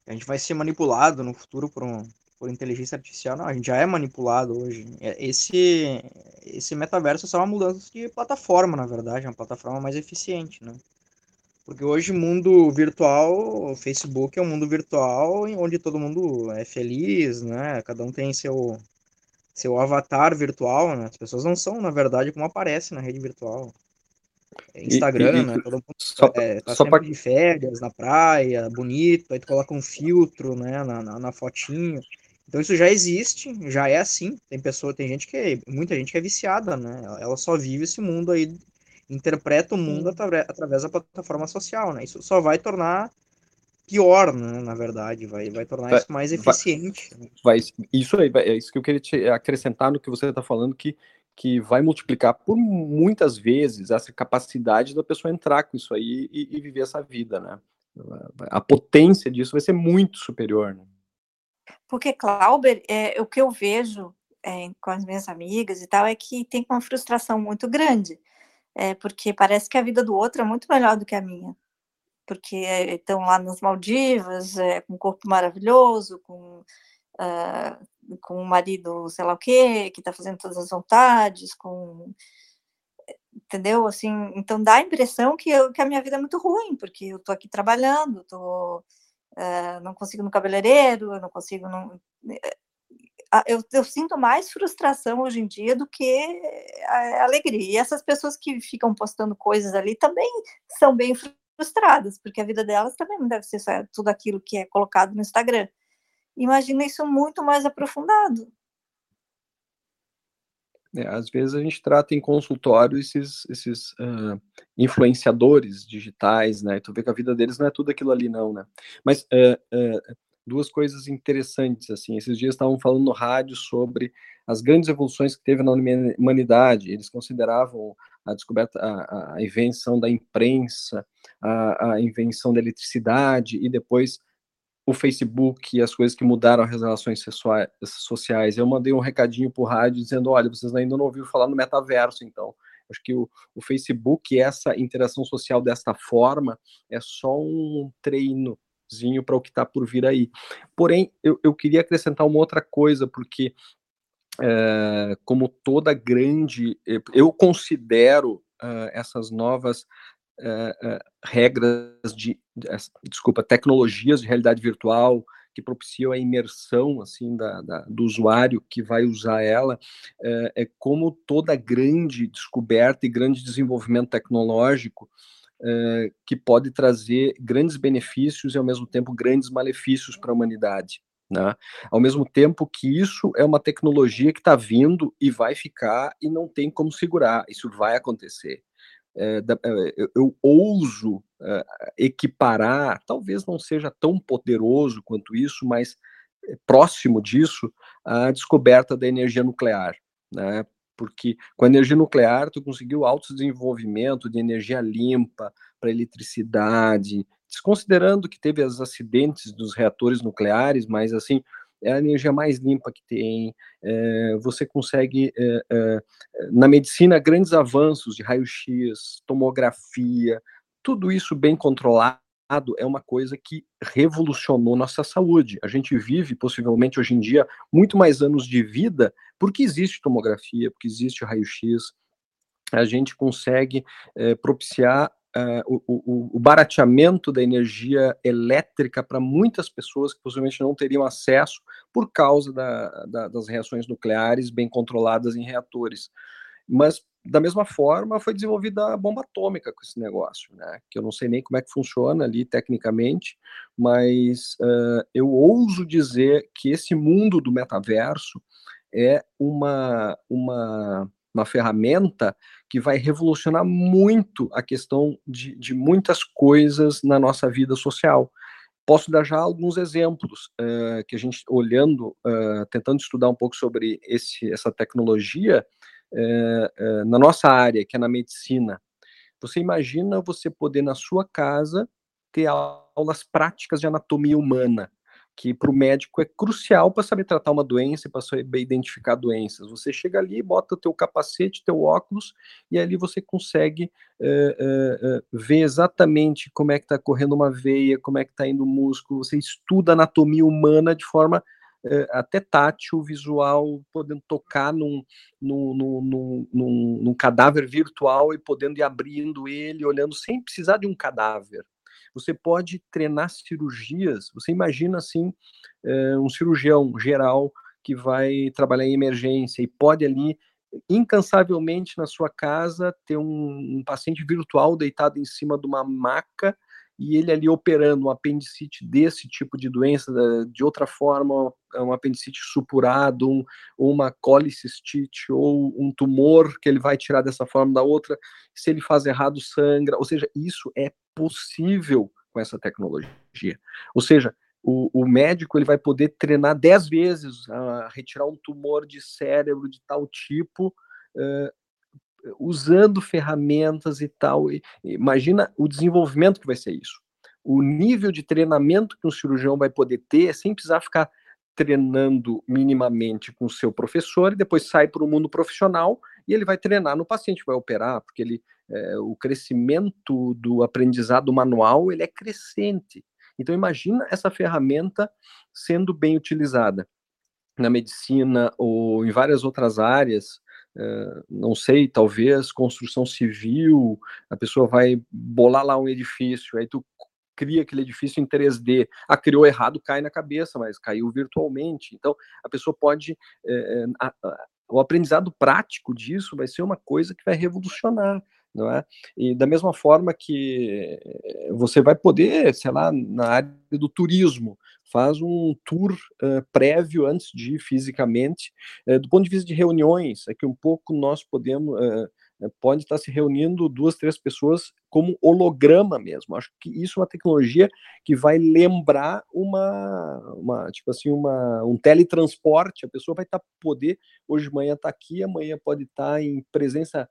que a gente vai ser manipulado no futuro por um, por inteligência artificial, não, a gente já é manipulado hoje. É, esse, esse metaverso é só uma mudança de plataforma, na verdade, é uma plataforma mais eficiente, né? Porque hoje mundo virtual, o Facebook é um mundo virtual onde todo mundo é feliz, né? Cada um tem seu, seu avatar virtual, né? As pessoas não são, na verdade, como aparece na rede virtual. É Instagram, e, e, né? Todo mundo só, é, tá só sempre pra... de férias, na praia, bonito, aí tu coloca um filtro, né, na, na, na fotinho. Então isso já existe, já é assim. Tem pessoa, tem gente que é, muita gente que é viciada, né? Ela só vive esse mundo aí, interpreta o mundo através, através da plataforma social, né? Isso só vai tornar pior, né? Na verdade, vai, vai tornar vai, isso mais eficiente. Vai, isso aí, vai, é isso que eu queria te acrescentar no que você está falando, que que vai multiplicar por muitas vezes essa capacidade da pessoa entrar com isso aí e, e viver essa vida, né? A potência disso vai ser muito superior, né? Porque, Clauber, é, o que eu vejo é, com as minhas amigas e tal é que tem uma frustração muito grande, é, porque parece que a vida do outro é muito melhor do que a minha. Porque estão lá nas Maldivas, é, com um corpo maravilhoso, com, uh, com um marido, sei lá o quê, que está fazendo todas as vontades, com entendeu? Assim, então dá a impressão que, eu, que a minha vida é muito ruim, porque eu estou aqui trabalhando, estou uh, não consigo no cabeleireiro, eu não consigo. Eh, eu, eu, sinto mais frustração hoje em dia do que alegria. E essas pessoas que ficam postando coisas ali também são bem frustradas, porque a vida delas também não deve ser só tudo aquilo que é colocado no Instagram. Imagina isso muito mais aprofundado. É, às vezes a gente trata em consultório esses, esses uh, influenciadores digitais, né? Tu vê que a vida deles não é tudo aquilo ali, não, né? Mas uh, uh, duas coisas interessantes, assim. Esses dias estavam falando no rádio sobre as grandes evoluções que teve na humanidade. Eles consideravam a descoberta, a, a invenção da imprensa, a, a invenção da eletricidade e depois o Facebook e as coisas que mudaram as relações sociais. Eu mandei um recadinho para o rádio dizendo: olha, vocês ainda não ouviram falar no metaverso, então. Acho que o, o Facebook, essa interação social desta forma, é só um treinozinho para o que está por vir aí. Porém, eu, eu queria acrescentar uma outra coisa, porque, é, como toda grande. Eu considero uh, essas novas regras de, desculpa, tecnologias de realidade virtual que propiciam a imersão assim da, da do usuário que vai usar ela, é, é como toda grande descoberta e grande desenvolvimento tecnológico é, que pode trazer grandes benefícios e ao mesmo tempo grandes malefícios para a humanidade. Né? Ao mesmo tempo que isso é uma tecnologia que está vindo e vai ficar e não tem como segurar, isso vai acontecer é, é, eu, eu, ouso é, equiparar, talvez não seja tão poderoso quanto isso, mas próximo disso, a descoberta da energia nuclear, né? Porque com a energia nuclear tu conseguiu alto desenvolvimento de energia limpa para eletricidade, desconsiderando que teve os acidentes dos reatores nucleares, mas assim é a energia mais limpa que tem. É, você consegue, é, é, na medicina, grandes avanços de raio-x, tomografia, tudo isso bem controlado é uma coisa que revolucionou nossa saúde. A gente vive, possivelmente, hoje em dia, muito mais anos de vida porque existe tomografia, porque existe raio-x. A gente consegue é, propiciar uh, o, o, barateamento da energia elétrica para muitas pessoas que possivelmente não teriam acesso por causa da, da, das reações nucleares bem controladas em reatores. Mas, da mesma forma, foi desenvolvida a bomba atômica com esse negócio, né? que eu não sei nem como é que funciona ali tecnicamente, mas uh, eu ouso dizer que esse mundo do metaverso é uma, uma, uma ferramenta que vai revolucionar muito a questão de, de muitas coisas na nossa vida social. Posso dar já alguns exemplos uh, que a gente, olhando, uh, tentando estudar um pouco sobre esse, essa tecnologia, uh, na nossa área, que é na medicina. Você imagina você poder, na sua casa, ter aulas práticas de anatomia humana, que para o médico é crucial para saber tratar uma doença e para saber identificar doenças. Você chega ali, bota o teu capacete, teu óculos, e ali você consegue é, é, ver exatamente como é que está correndo uma veia, como é que está indo o músculo, você estuda anatomia humana de forma até tátil, visual, podendo tocar num, num, num, num cadáver virtual e podendo ir abrindo ele, olhando sem precisar de um cadáver você pode treinar cirurgias. Você imagina assim eh, um cirurgião geral que vai trabalhar em emergência e pode ali incansavelmente na sua casa ter um, um paciente virtual deitado em cima de uma maca e ele ali operando um apendicite desse tipo de doença, de outra forma, um apendicite supurado, um, uma colicistite ou um tumor que ele vai tirar dessa forma da outra, se ele faz errado, sangra. Ou seja, isso é possível com essa tecnologia. Ou seja, o, o médico ele vai poder treinar dez vezes a retirar um tumor de cérebro de tal tipo, uh, usando ferramentas e tal. E, imagina o desenvolvimento que vai ser isso. O nível de treinamento que um cirurgião vai poder ter sem precisar ficar treinando minimamente com o seu professor e depois sai para o mundo profissional e ele vai treinar no paciente, vai operar, porque ele, é, o crescimento do aprendizado manual ele é crescente. Então imagina essa ferramenta sendo bem utilizada na medicina ou em várias outras áreas não sei, talvez construção civil, a pessoa vai bolar lá um edifício, aí tu cria aquele edifício em 3D. Ah, criou errado, cai na cabeça, mas caiu virtualmente. Então, a pessoa pode. É, a, a, o aprendizado prático disso vai ser uma coisa que vai revolucionar. Não é? E da mesma forma que você vai poder, sei lá, na área do turismo, faz um tour uh, prévio antes de ir fisicamente. Uh, do ponto de vista de reuniões, é que um pouco nós podemos, uh, pode estar se reunindo duas, três pessoas como holograma mesmo. Acho que isso é uma tecnologia que vai lembrar uma, uma tipo assim, uma, um teletransporte. A pessoa vai estar poder, hoje de manhã está aqui, amanhã pode estar em presença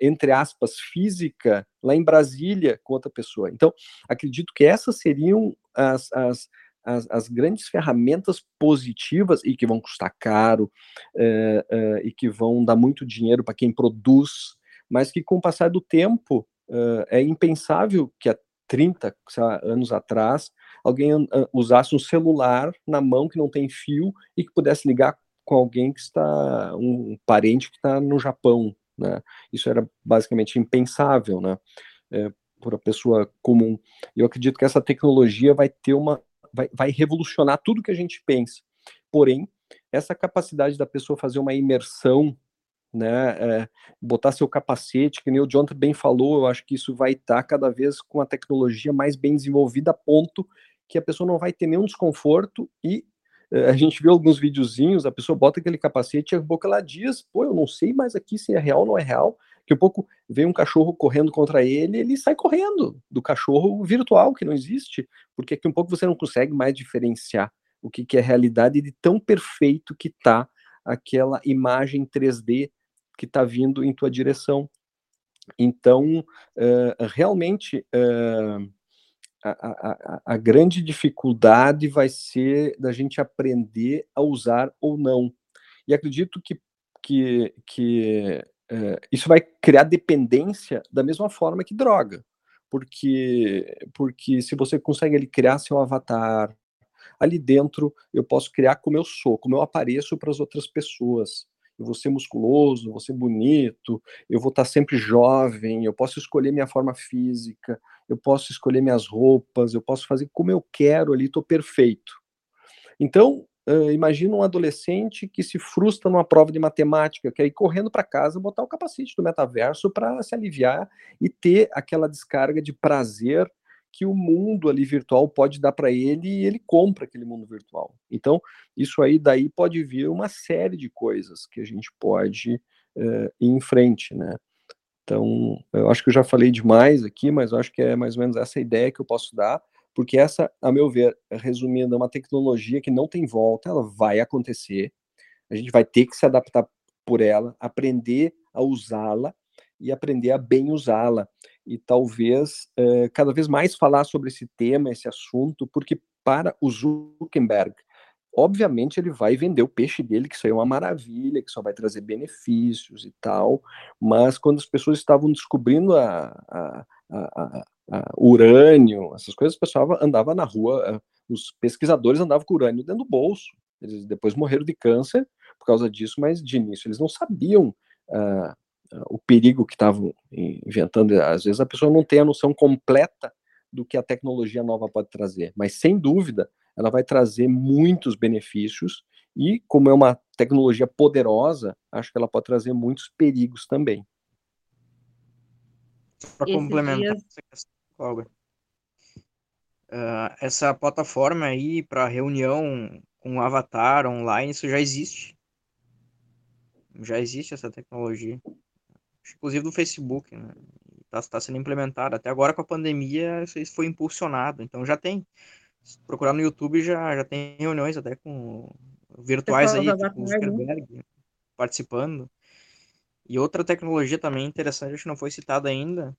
entre aspas, física, lá em Brasília com outra pessoa. Então, acredito que essas seriam as, as, as, as, grandes ferramentas positivas e que vão custar caro é, é, e que vão dar muito dinheiro para quem produz, mas que com o passar do tempo é, é impensável que há 30 anos atrás alguém usasse um celular na mão que não tem fio e que pudesse ligar com alguém que está um parente que está no Japão, né? Isso era basicamente impensável, né? É, por a pessoa comum. Eu acredito que essa tecnologia vai ter uma vai, vai revolucionar tudo que a gente pensa. Porém, essa capacidade da pessoa fazer uma imersão, né, é, botar seu capacete, que nem o John bem falou, eu acho que isso vai estar cada vez com a tecnologia mais bem desenvolvida, a ponto que a pessoa não vai ter nenhum desconforto e a gente viu alguns videozinhos, a pessoa bota aquele capacete e a boca ela diz, pô, eu não sei mais aqui se é real ou não é real, que um pouco vem um cachorro correndo contra ele, ele sai correndo do cachorro virtual que não existe, porque aqui um pouco você não consegue mais diferenciar o que, que é realidade de tão perfeito que tá aquela imagem 3D que está vindo em tua direção. Então, uh, realmente, uh, a, a, a, grande dificuldade vai ser da gente aprender a usar ou não. E acredito que, que, que é, isso vai criar dependência da mesma forma que droga, porque porque se você consegue ali criar seu avatar ali dentro, eu posso criar como eu sou, como eu apareço para as outras pessoas. Eu vou ser musculoso, vou ser bonito, eu vou estar sempre jovem, eu posso escolher minha forma física, eu posso escolher minhas roupas, eu posso fazer como eu quero ali, estou perfeito. Então, uh, imagina um adolescente que se frustra numa prova de matemática, quer ir correndo para casa, botar o capacete do metaverso para se aliviar e ter aquela descarga de prazer que o mundo ali virtual pode dar para ele e ele compra aquele mundo virtual. Então, isso aí daí pode vir uma série de coisas que a gente pode uh, ir em frente, né? Então, eu acho que eu já falei demais aqui, mas eu acho que é mais ou menos essa ideia que eu posso dar, porque essa, a meu ver, resumindo, é uma tecnologia que não tem volta, ela vai acontecer, a gente vai ter que se adaptar por ela, aprender a usá-la e aprender a bem usá-la. E talvez eh, cada vez mais falar sobre esse tema, esse assunto, porque para o Zuckerberg, Obviamente ele vai vender o peixe dele, que isso aí é uma maravilha, que só vai trazer benefícios e tal, mas quando as pessoas estavam descobrindo a, a, a, a urânio, essas coisas, o pessoal andava na rua, eh, os pesquisadores andavam com urânio dentro do bolso, eles depois morreram de câncer por causa disso, mas de início eles não sabiam uh, o perigo que estavam inventando, às vezes a pessoa não tem a noção completa do que a tecnologia nova pode trazer, mas sem dúvida ela vai trazer muitos benefícios e, como é uma tecnologia poderosa, acho que ela pode trazer muitos perigos também. Para complementar dias... essa questão, uh, essa plataforma aí para reunião com avatar online, isso já existe. Já existe essa tecnologia. Inclusive do Facebook, né? Está tá sendo implementada. Até agora com a pandemia, isso foi impulsionado. Então já tem procurar no YouTube já, já tem reuniões até com virtuais aí, tipo, Zuckerberg participando. E outra tecnologia também interessante, acho que não foi citada ainda,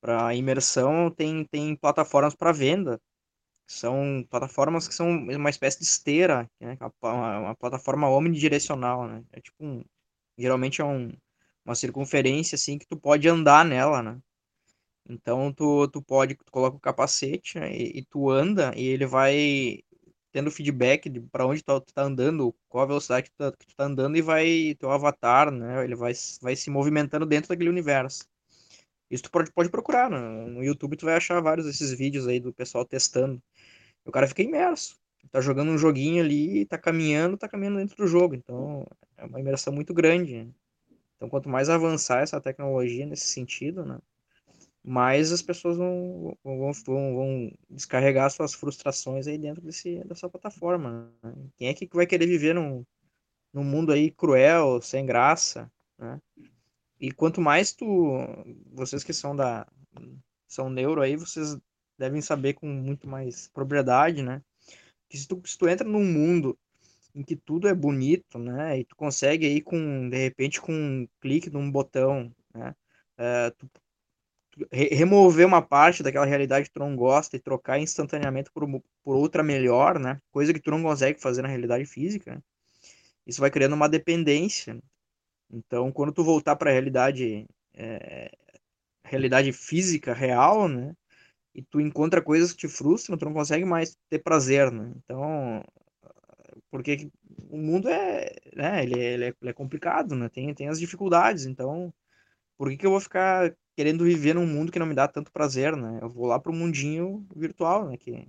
para imersão, tem, tem plataformas para venda. São plataformas que são uma espécie de esteira, né? uma, uma plataforma omnidirecional, né? É tipo um, geralmente é um, uma circunferência assim que tu pode andar nela, né? Então tu, tu pode, tu coloca o capacete né, e, e, tu anda e ele vai tendo feedback de para onde tu, tu tá andando, qual a velocidade que tu, tá, que tu tá andando e vai teu avatar, né? Ele vai, vai se movimentando dentro daquele universo. Isso tu pode, pode procurar no, no YouTube, tu vai achar vários desses vídeos aí do pessoal testando. O cara fica imerso. Tá jogando um joguinho ali, tá caminhando, tá caminhando dentro do jogo. Então, é uma imersão muito grande. Né? Então, quanto mais avançar essa tecnologia nesse sentido, né? Mais as pessoas vão, vão, vão, vão descarregar suas frustrações aí dentro desse, dessa plataforma. Né? Quem é que vai querer viver num, num mundo aí cruel, sem graça, né? E quanto mais tu, vocês que são da são neuro aí, vocês devem saber com muito mais propriedade, né? Que se tu, se tu entra num mundo em que tudo é bonito, né? E tu consegue aí com, de repente, com um clique num botão, né? Uh, tu remover uma parte daquela realidade que tu não gosta e trocar instantaneamente por, por outra melhor, né? Coisa que tu não consegue fazer na realidade física. Isso vai criando uma dependência. Então, quando tu voltar para a realidade, é, realidade física real, né? E tu encontra coisas que te frustram, tu não consegue mais ter prazer, né? Então, porque o mundo é, né? Ele, é, ele, é, ele é complicado, né? Tem, tem as dificuldades. Então, por que, que eu vou ficar querendo viver num mundo que não me dá tanto prazer, né? Eu vou lá pro mundinho virtual, né? Que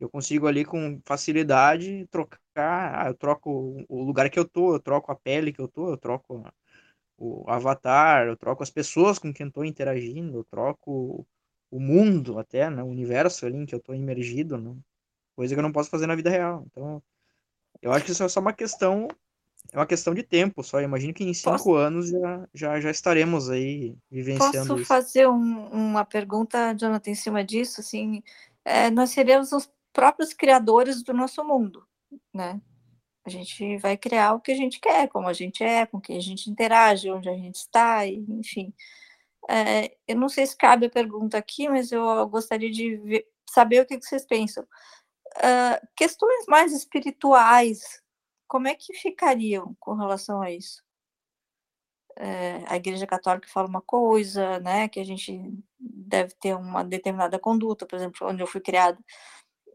eu consigo ali com facilidade trocar. Ah, eu troco o lugar que eu tô, eu troco a pele que eu tô, eu troco o avatar, eu troco as pessoas com quem eu tô interagindo, eu troco o mundo até, né? O universo ali em que eu tô imergido, né? Coisa que eu não posso fazer na vida real. Então, eu acho que isso é só uma questão é uma questão de tempo só. Eu imagino que em cinco Posso... anos já, já, já estaremos aí vivenciando Posso isso. fazer um, uma pergunta, Jonathan, em cima disso? Assim, é, nós seremos os próprios criadores do nosso mundo, né? A gente vai criar o que a gente quer, como a gente é, com quem a gente interage, onde a gente está, e, enfim. É, eu não sei se cabe a pergunta aqui, mas eu gostaria de ver, saber o que vocês pensam. Uh, questões mais espirituais como é que ficariam com relação a isso? É, a Igreja Católica fala uma coisa, né, que a gente deve ter uma determinada conduta, por exemplo, onde eu fui criada,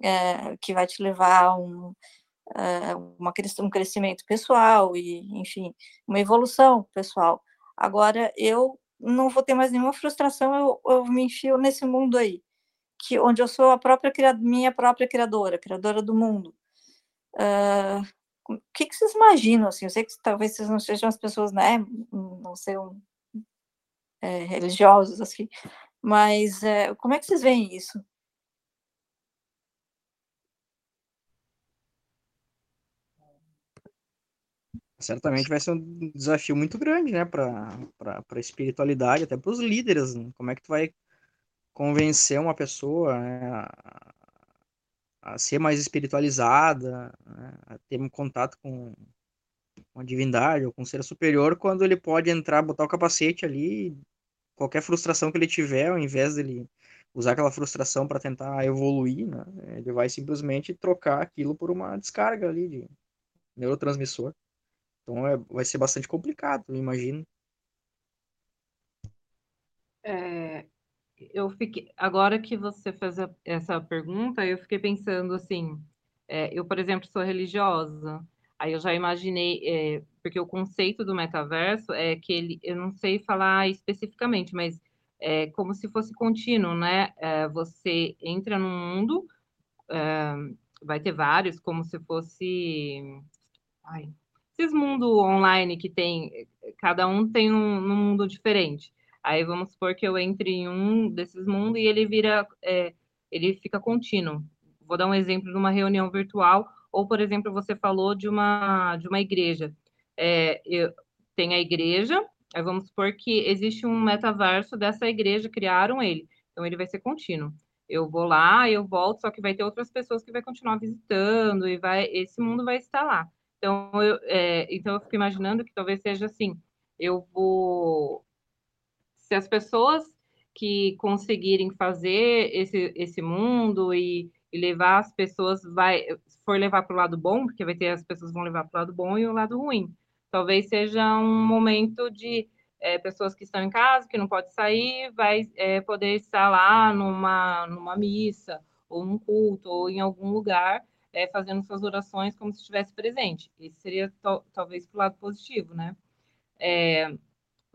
é, que vai te levar a um, é, uma, um crescimento pessoal e, enfim, uma evolução pessoal. Agora, eu não vou ter mais nenhuma frustração, eu, eu me enfio nesse mundo aí, que onde eu sou a própria minha própria criadora, criadora do mundo Uh, o que, que, vocês imaginam? Assim, eu sei que talvez vocês não sejam as pessoas, né? Não sejam é, religiosos, assim, mas é, como é que vocês veem isso? certamente vai ser um desafio muito grande, né, para a espiritualidade, até para os líderes. Né? Como é que tu vai convencer uma pessoa né, a, a, ser mais espiritualizada, né, a ter um contato com uma divindade ou com um ser superior, quando ele pode entrar, botar o capacete ali, qualquer frustração que ele tiver, ao invés dele usar aquela frustração para tentar evoluir, né, ele vai simplesmente trocar aquilo por uma descarga ali de neurotransmissor. Então é, vai ser bastante complicado, imagino. É, eu fiquei, agora que você fez a, essa pergunta, eu fiquei pensando assim, é, eu, por exemplo, sou religiosa, aí eu já imaginei, é, porque o conceito do metaverso é que ele, eu não sei falar especificamente, mas é como se fosse contínuo, né? É, você entra num mundo, é, vai ter vários, como se fosse. Ai, esses mundos online que tem, cada um tem um, um, mundo diferente. Aí vamos supor que eu entre em um desses mundos e ele vira, é, ele fica contínuo. Vou dar um exemplo de uma reunião virtual, ou por exemplo, você falou de uma de uma igreja. É, eu, tem a igreja, aí vamos supor que existe um metaverso dessa igreja, criaram ele. Então ele vai ser contínuo. Eu vou lá, eu volto, só que vai ter outras pessoas que vai continuar visitando e vai, esse mundo vai estar lá. Então eu, é, então eu fico imaginando que talvez seja assim, eu vou se as pessoas que conseguirem fazer esse, esse mundo e, e levar as pessoas vai for levar para o lado bom, porque vai ter as pessoas vão levar para o lado bom e o lado ruim. Talvez seja um momento de é, pessoas que estão em casa, que não pode sair, vai é, poder estar lá numa, numa missa, ou num culto, ou em algum lugar, é, fazendo suas orações como se estivesse presente. Esse seria talvez para o lado positivo, né?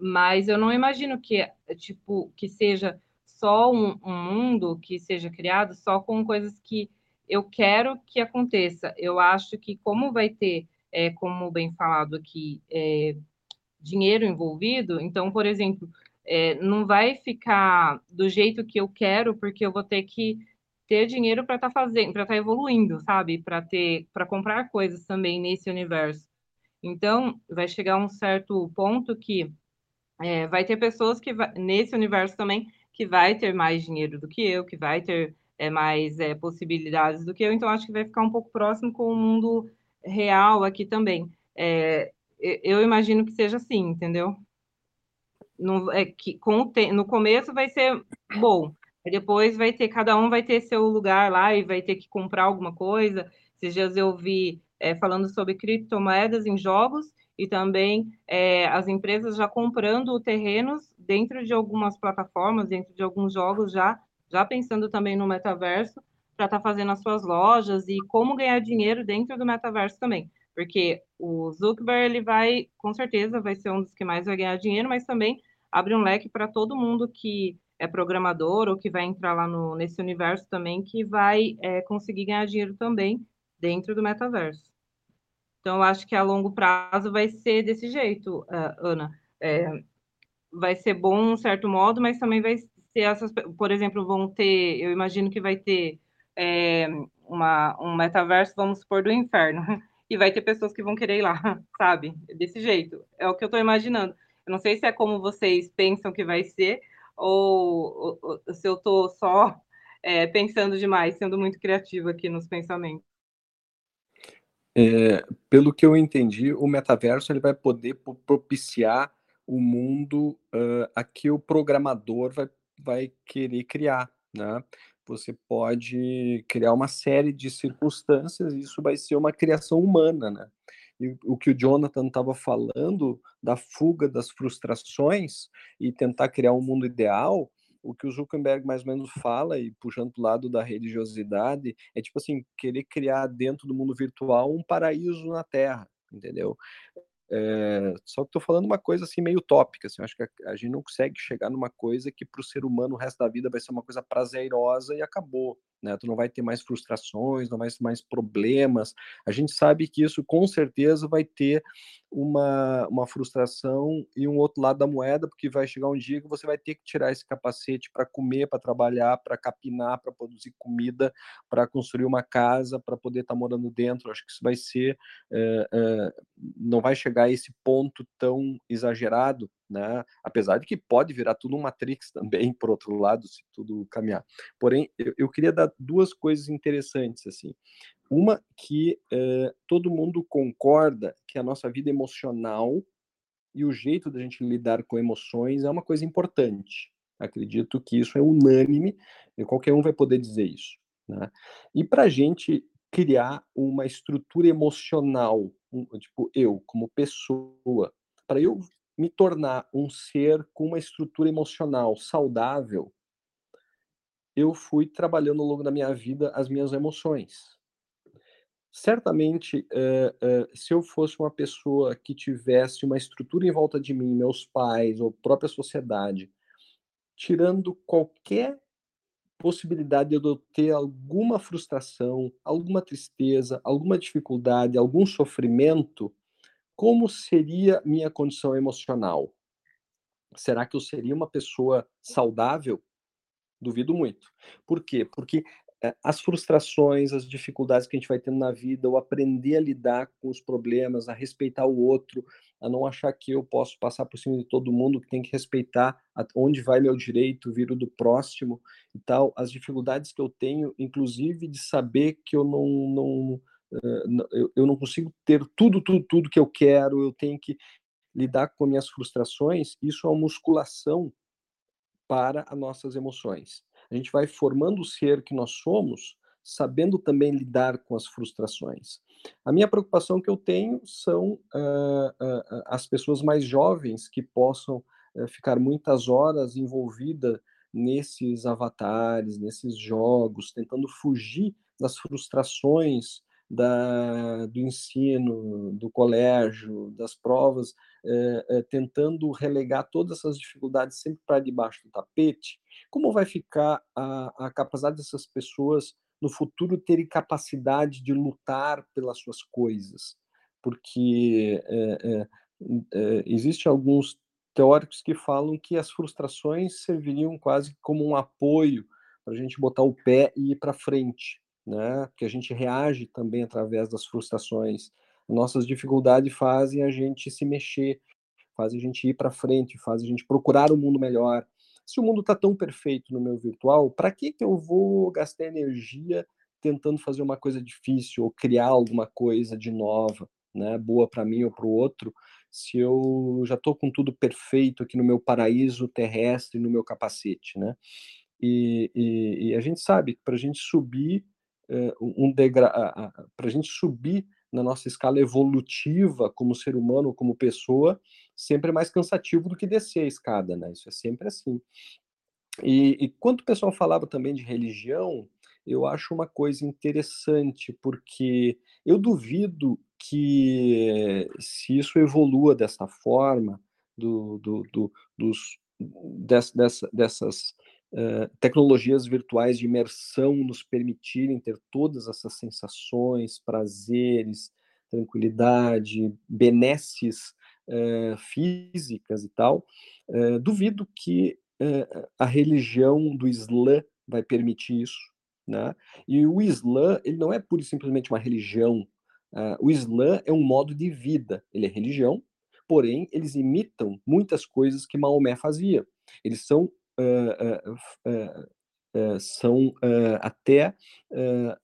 Mas eu não imagino que tipo que seja só um, um, mundo que seja criado só com coisas que eu quero que aconteça. Eu acho que como vai ter, é, como bem falado aqui, é, dinheiro envolvido, então, por exemplo, é, não vai ficar do jeito que eu quero, porque eu vou ter que ter dinheiro para estar tá fazendo, para estar tá evoluindo, sabe? Para ter, para comprar coisas também nesse universo. Então, vai chegar um certo ponto que é, vai ter pessoas que vai, nesse universo também que vai ter mais dinheiro do que eu, que vai ter é, mais é, possibilidades do que eu. Então, acho que vai ficar um pouco próximo com o mundo real aqui também. É, eu imagino que seja assim, entendeu? No, é, que, com te, no começo vai ser bom, depois vai ter, cada um vai ter seu lugar lá e vai ter que comprar alguma coisa. Esses dias eu vi é, falando sobre criptomoedas em jogos e também é, as empresas já comprando terrenos dentro de algumas plataformas, dentro de alguns jogos, já, já pensando também no metaverso, para estar tá fazendo as suas lojas e como ganhar dinheiro dentro do metaverso também. Porque o Zuckerberg, ele vai, com certeza, vai ser um dos que mais vai ganhar dinheiro, mas também abre um leque para todo mundo que é programador ou que vai entrar lá no, nesse universo também, que vai é, conseguir ganhar dinheiro também dentro do metaverso. Então, eu acho que a longo prazo vai ser desse jeito, uh, Ana. É, vai ser bom, um certo modo, mas também vai ser essas, por exemplo, vão ter, eu imagino que vai ter é, uma, um metaverso, vamos supor, do inferno, e vai ter pessoas que vão querer ir lá, sabe? Desse jeito. É o que eu estou imaginando. Eu não sei se é como vocês pensam que vai ser, ou, ou se eu estou só é, pensando demais, sendo muito criativa aqui nos pensamentos. É, pelo que eu entendi, o metaverso ele vai poder propiciar o mundo uh, a que o programador vai, vai querer criar, né? Você pode criar uma série de circunstâncias e isso vai ser uma criação humana, né? E o que o Jonathan estava falando da fuga das frustrações e tentar criar um mundo ideal, o que o Zuckerberg mais ou menos fala, e puxando para o lado da religiosidade, é tipo assim, querer criar dentro do mundo virtual um paraíso na Terra, entendeu? É, só que estou falando uma coisa assim meio utópica. Assim, acho que a, a, gente não consegue chegar numa coisa que para o ser humano o resto da vida vai ser uma coisa prazerosa e acabou. Né? Tu não vai ter mais frustrações, não vai ter mais problemas. A gente sabe que isso com certeza vai ter uma, uma frustração e um outro lado da moeda, porque vai chegar um dia que você vai ter que tirar esse capacete para comer, para trabalhar, para capinar, para produzir comida, para construir uma casa, para poder estar tá morando dentro. Acho que isso vai ser, é, é, não vai chegar a esse ponto tão exagerado, né? Apesar de que pode virar tudo um Matrix também, por outro lado, se tudo caminhar. Porém, eu, eu queria dar duas coisas interessantes assim. Uma que uh, todo mundo concorda que a nossa vida emocional e o jeito da gente lidar com emoções é uma coisa importante. Acredito que isso é unânime e qualquer um vai poder dizer isso. Né? E para a gente criar uma estrutura emocional, tipo eu como pessoa, para eu me tornar um ser com uma estrutura emocional saudável, eu fui trabalhando ao longo da minha vida as minhas emoções. Certamente, uh, uh, se eu fosse uma pessoa que tivesse uma estrutura em volta de mim, meus pais ou própria sociedade, tirando qualquer possibilidade de eu ter alguma frustração, alguma tristeza, alguma dificuldade, algum sofrimento, como seria minha condição emocional? Será que eu seria uma pessoa saudável? Duvido muito. Por quê? Porque é, as frustrações, as dificuldades que a gente vai tendo na vida, o aprender a lidar com os problemas, a respeitar o outro, a não achar que eu posso passar por cima de todo mundo, que tem que respeitar onde vai meu direito, vir o do próximo e tal, as dificuldades que eu tenho, inclusive de saber que eu não, não eu não consigo ter tudo, tudo, tudo que eu quero, eu tenho que lidar com minhas frustrações, isso é uma musculação para as nossas emoções. A gente vai formando o ser que nós somos, sabendo também lidar com as frustrações. A minha preocupação que eu tenho são uh, uh, as pessoas mais jovens que possam uh, ficar muitas horas envolvidas nesses avatares, nesses jogos, tentando fugir das frustrações da, do ensino, do colégio, das provas, tentando relegar todas essas dificuldades sempre para debaixo do tapete, como vai ficar a, a capacidade dessas pessoas no futuro terem capacidade de lutar pelas suas coisas? Porque é, é, existem alguns teóricos que falam que as frustrações serviriam quase como um apoio para a gente botar o pé e ir para frente né? Porque a gente reage também através das frustrações. Nossas dificuldades fazem a gente se mexer, fazem a gente ir para frente, fazem a gente procurar um mundo melhor. Se o mundo está tão perfeito no meu virtual, para que que eu vou gastar energia tentando fazer uma coisa difícil ou criar alguma coisa de nova, né? Boa para mim ou para o outro, se eu já estou com tudo perfeito aqui no meu paraíso terrestre, no meu capacete, né? E, e, e a gente sabe que para a gente subir eh, um degrau para a gente subir na nossa escala evolutiva como ser humano, como pessoa, sempre é mais cansativo do que descer a escada, né? Isso é sempre assim. E, e quando o pessoal falava também de religião, eu acho uma coisa interessante, porque eu duvido que se isso evolua dessa forma, do, do, do dos, dessa, dessas uh, tecnologias virtuais de imersão nos permitirem ter todas essas sensações, prazeres, tranquilidade, benesses uh, físicas e tal, uh, duvido que a religião do Islã vai permitir isso, né? E o Islã, ele não é pura e simplesmente uma religião. o Islã é um modo de vida. Ele é religião, porém eles imitam muitas coisas que Maomé fazia. Eles são são até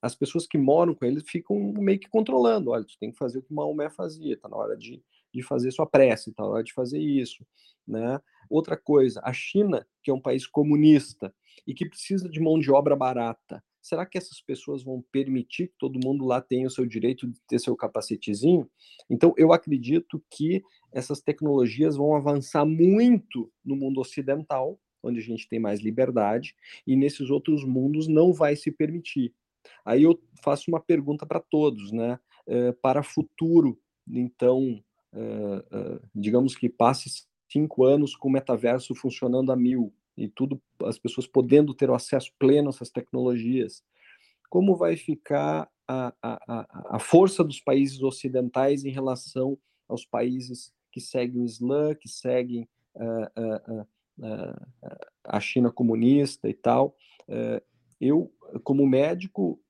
as pessoas que moram com ele ficam meio que controlando. Olha, tu tem que fazer o que Maomé fazia, está na hora de, de fazer sua prece, está na hora de fazer isso. Né? Outra coisa, a China, que é um país comunista e que precisa de mão de obra barata, será que essas pessoas vão permitir que todo mundo lá tenha o seu direito de ter seu capacetezinho? Então, eu acredito que essas tecnologias vão avançar muito no mundo ocidental, onde a gente tem mais liberdade, e nesses outros mundos não vai se permitir. Aí eu faço uma pergunta para todos, né? É, para futuro, então, uh, digamos que passe cinco anos com o metaverso funcionando a mil e tudo, as pessoas podendo ter o acesso pleno a essas tecnologias, como vai ficar a, a, a força dos países ocidentais em relação aos países que seguem o Islã, que seguem uh, a China comunista e tal. eu, como médico,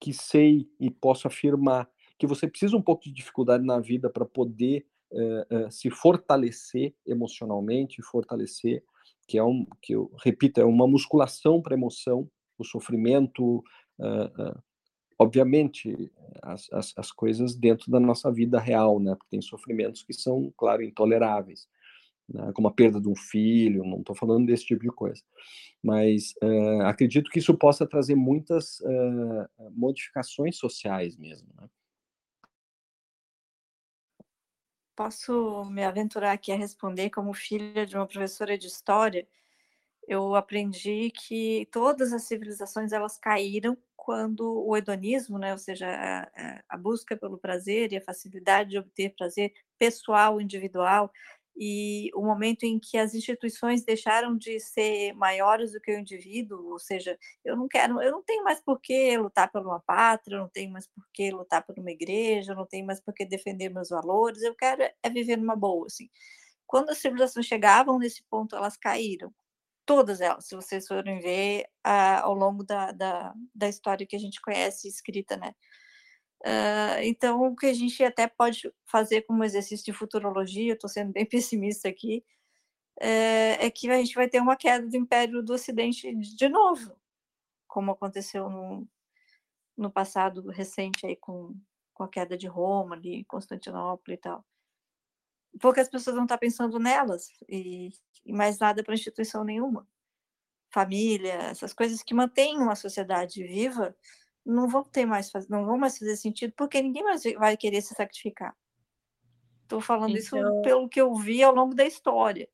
que sei e posso afirmar que você precisa um pouco de dificuldade na vida para poder uh, uh, se fortalecer emocionalmente, fortalecer, que é um, que eu repito, é uma musculação para emoção, o sofrimento, obviamente, as, as, as, coisas dentro da nossa vida real, né? Porque tem sofrimentos que são, claro, intoleráveis, né? como a perda de um filho, não estou falando desse tipo de coisa. Mas uh, acredito que isso possa trazer muitas uh, modificações sociais mesmo, né? Posso me aventurar aqui a responder como filha de uma professora de história? Eu aprendi que todas as civilizações elas caíram quando o hedonismo, né, ou seja, a, a busca pelo prazer e a facilidade de obter prazer pessoal, individual, e o momento em que as instituições deixaram de ser maiores do que o indivíduo, ou seja, eu não quero, eu não tenho mais por que lutar por uma pátria, eu não tenho mais por que lutar por uma igreja, eu não tenho mais por que defender meus valores, eu quero é viver numa boa, assim. Quando as civilizações chegavam nesse ponto, elas caíram, todas elas, se vocês forem ver ah, ao longo da, da, da história que a gente conhece escrita, né? Uh, então, o que a gente até pode fazer como exercício de futurologia, estou sendo bem pessimista aqui, é, é, que a gente vai ter uma queda do Império do Ocidente de novo, como aconteceu no, no passado recente aí com, com a queda de Roma, ali, Constantinopla e tal. Porque as pessoas não estão pensando nelas e, e mais nada para instituição nenhuma. Família, essas coisas que mantêm uma sociedade viva, não vão ter mais, não vão mais fazer sentido, porque ninguém mais vai querer se sacrificar. Estou falando então, isso pelo que eu vi ao longo da história.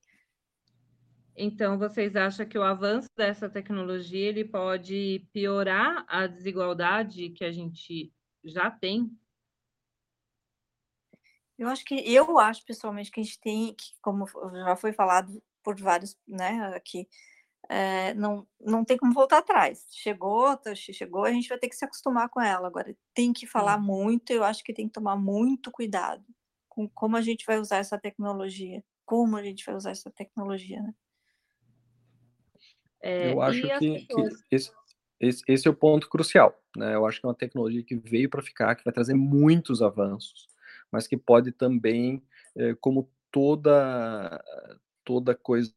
Então, vocês acham que o avanço dessa tecnologia ele pode piorar a desigualdade que a gente já tem? Eu acho que eu acho pessoalmente que a gente tem, que, como já foi falado por vários, né, aqui, é, não, não tem como voltar atrás. Chegou, tá, chegou, a gente vai ter que se acostumar com ela. Agora, tem que falar hum. muito, eu acho que tem que tomar muito cuidado com como a gente vai usar essa tecnologia. Como a gente vai usar essa tecnologia, né? É, eu acho que, que esse, esse, esse, é o ponto crucial. Né? Eu acho que é uma tecnologia que veio para ficar, que vai trazer muitos avanços, mas que pode também, é, como toda toda coisa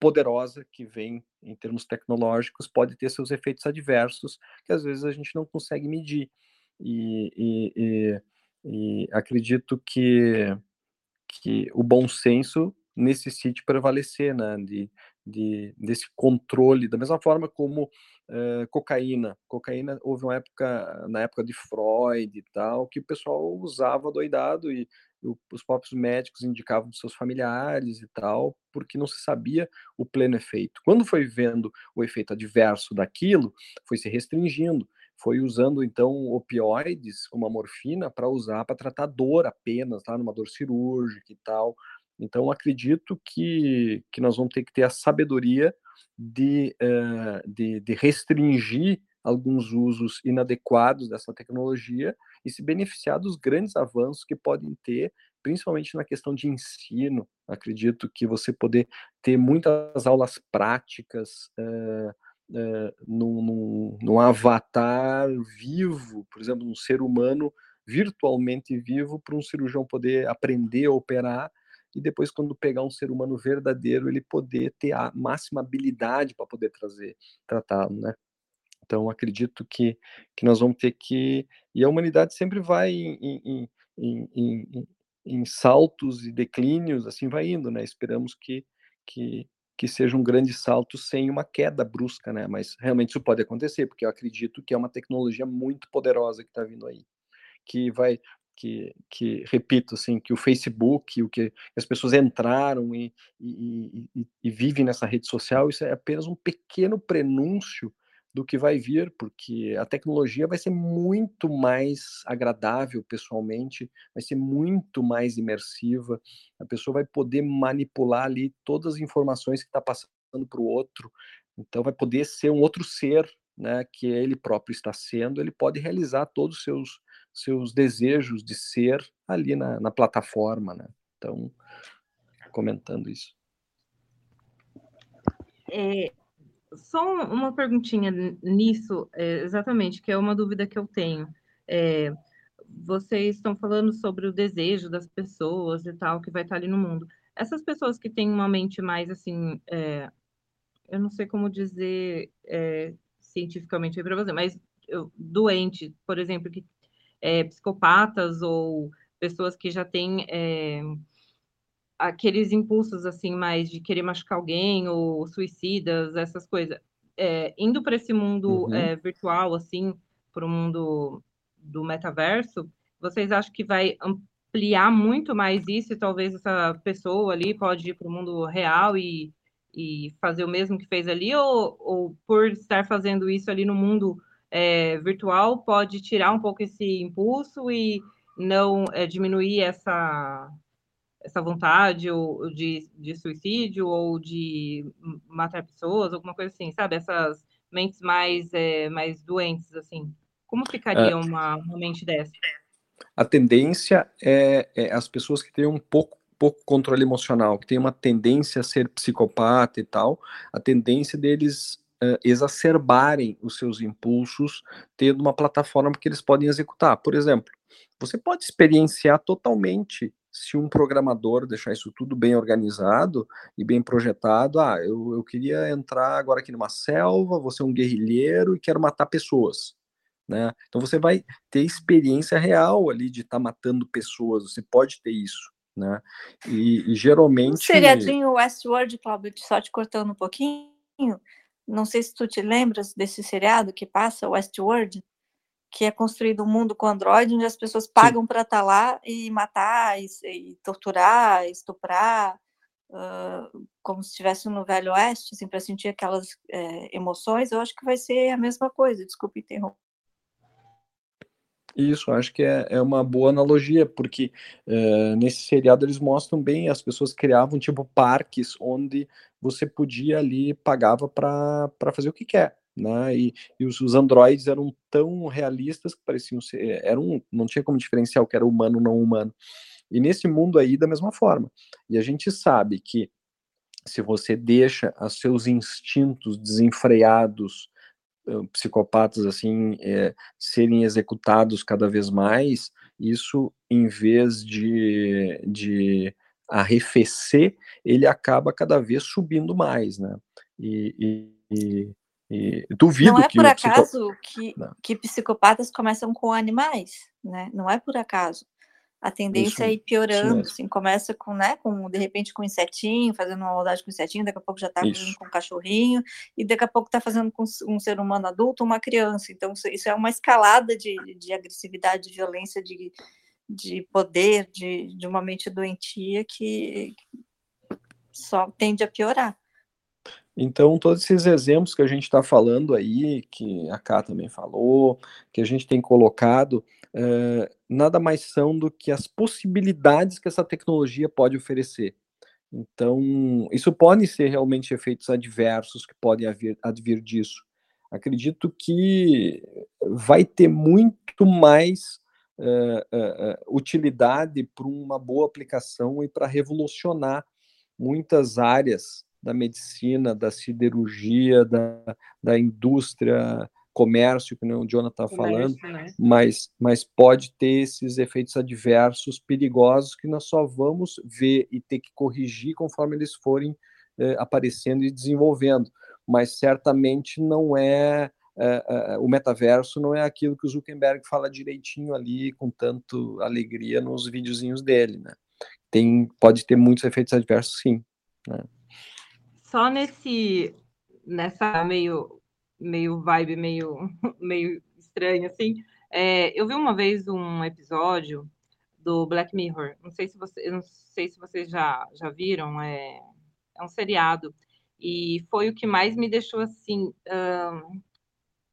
poderosa que vem em termos tecnológicos pode ter seus efeitos adversos que às vezes a gente não consegue medir e, e, e, e acredito que que o bom senso necessite prevalecer, né, de, de, desse controle, da mesma forma como uh, cocaína. Cocaína, houve uma época, na época de Freud e tal, que o pessoal usava doidado e os próprios médicos indicavam seus familiares e tal, porque não se sabia o pleno efeito. Quando foi vendo o efeito adverso daquilo, foi se restringindo, foi usando então opioides, como a morfina, para usar para tratar dor apenas, tá? numa dor cirúrgica e tal. Então acredito que, que nós vamos ter que ter a sabedoria de, uh, de, de restringir alguns usos inadequados dessa tecnologia e se beneficiar dos grandes avanços que podem ter, principalmente na questão de ensino. Acredito que você poder ter muitas aulas práticas uh, num, num, num avatar vivo, por exemplo, um ser humano virtualmente vivo para um cirurgião poder aprender a operar e depois quando pegar um ser humano verdadeiro ele poder ter a máxima habilidade para poder trazer tratá-lo, né? Então, acredito que, que nós vamos ter que. E a humanidade sempre vai em, em, em, em, saltos e declínios, assim vai indo, né? Esperamos que, que, que seja um grande salto sem uma queda brusca, né? Mas realmente isso pode acontecer, porque eu acredito que é uma tecnologia muito poderosa que está vindo aí, que vai, que, que, repito, assim, que o Facebook, o que as pessoas entraram e, e, e, e, vivem nessa rede social, isso é apenas um pequeno prenúncio do que vai vir, porque a tecnologia vai ser muito mais agradável pessoalmente, vai ser muito mais imersiva, a pessoa vai poder manipular ali todas as informações que está passando para o outro, então vai poder ser um outro ser, né, que ele próprio está sendo, ele pode realizar todos os seus, seus desejos de ser ali na, na plataforma, né? Então, comentando isso. É, só uma perguntinha nisso, é, exatamente, que é uma dúvida que eu tenho. É, vocês estão falando sobre o desejo das pessoas e tal, que vai estar ali no mundo. Essas pessoas que têm uma mente mais assim, é, eu não sei como dizer é, cientificamente para você, mas eu, doente, por exemplo, que é, psicopatas ou pessoas que já têm é, aqueles impulsos assim mais de querer machucar alguém ou suicidas, essas coisas, é, indo para esse mundo uhum. é, virtual assim, para o mundo do metaverso, vocês acham que vai ampliar muito mais isso e talvez essa pessoa ali pode ir para o mundo real e, e fazer o mesmo que fez ali ou, ou por estar fazendo isso ali no mundo é, virtual pode tirar um pouco esse impulso e não é, diminuir essa essa vontade ou de, de suicídio ou de matar pessoas, alguma coisa assim, sabe? Essas mentes mais, é, mais doentes, assim. Como ficaria é, uma, uma mente dessa? A tendência é, é, as pessoas que têm um pouco, pouco controle emocional, que têm uma tendência a ser psicopata e tal, a tendência deles uh, exacerbarem os seus impulsos tendo uma plataforma que eles podem executar. Por exemplo, você pode experienciar totalmente se um programador deixar isso tudo bem organizado e bem projetado, ah, eu, eu queria entrar agora aqui numa selva, vou ser um guerrilheiro e quero matar pessoas. Né? Então você vai ter experiência real ali de estar tá matando pessoas, você pode ter isso. Né? E, e geralmente. O seriadinho Westworld, Cláudio, só te cortando um pouquinho. Não sei se tu te lembras desse seriado que passa, Westworld que é construído um mundo com Android, onde as pessoas pagam para estar tá lá e matar, e, e torturar, estuprar, uh, como se estivesse no Velho Oeste, assim, para sentir aquelas é, emoções, eu acho que vai ser a mesma coisa, desculpe interromper. Isso, acho que é, é uma boa analogia, porque uh, nesse seriado eles mostram bem, as pessoas criavam tipo parques onde você podia ali, pagava para fazer o que quer né? E, e os, os, androides eram tão realistas que pareciam ser, eram, não tinha como diferenciar o que era humano não humano. E nesse mundo aí da mesma forma. E a gente sabe que se você deixa os seus instintos desenfreados, psicopatas assim, é, serem executados cada vez mais, isso em vez de, de arrefecer, ele acaba cada vez subindo mais, né? E, e, e duvido não é que por acaso que, que psicopatas começam com animais, né? Não é por acaso. A tendência isso, é ir piorando, assim, começa com, né, com, de repente, com insetinho, fazendo uma maldade com insetinho, daqui a pouco já está fazendo com um cachorrinho, e daqui a pouco está fazendo com um ser humano adulto, uma criança. Então, isso é uma escalada de, de agressividade, de violência, de, de poder, de, de uma mente doentia que só tende a piorar. Então, todos esses exemplos que a gente está falando aí, que a Cá também falou, que a gente tem colocado, é, nada mais são do que as possibilidades que essa tecnologia pode oferecer. Então, isso pode ser realmente efeitos adversos que podem advir, advir disso. Acredito que vai ter muito mais uh, uh, utilidade para uma boa aplicação e para revolucionar muitas áreas da medicina, da siderurgia, da, da indústria, comércio, que o Jonathan está falando, né? mas, mas pode ter esses efeitos adversos perigosos que nós só vamos ver e ter que corrigir conforme eles forem eh, aparecendo e desenvolvendo. Mas certamente não é, é, é, o metaverso não é aquilo que o Zuckerberg fala direitinho ali com tanto alegria nos videozinhos dele, né? Tem, pode ter muitos efeitos adversos, sim. Né? Só nesse nessa meio meio vibe meio meio estranho assim. É, eu vi uma vez um episódio do Black Mirror. Não sei se você, não sei se vocês já já viram. É, é um seriado e foi o que mais me deixou assim.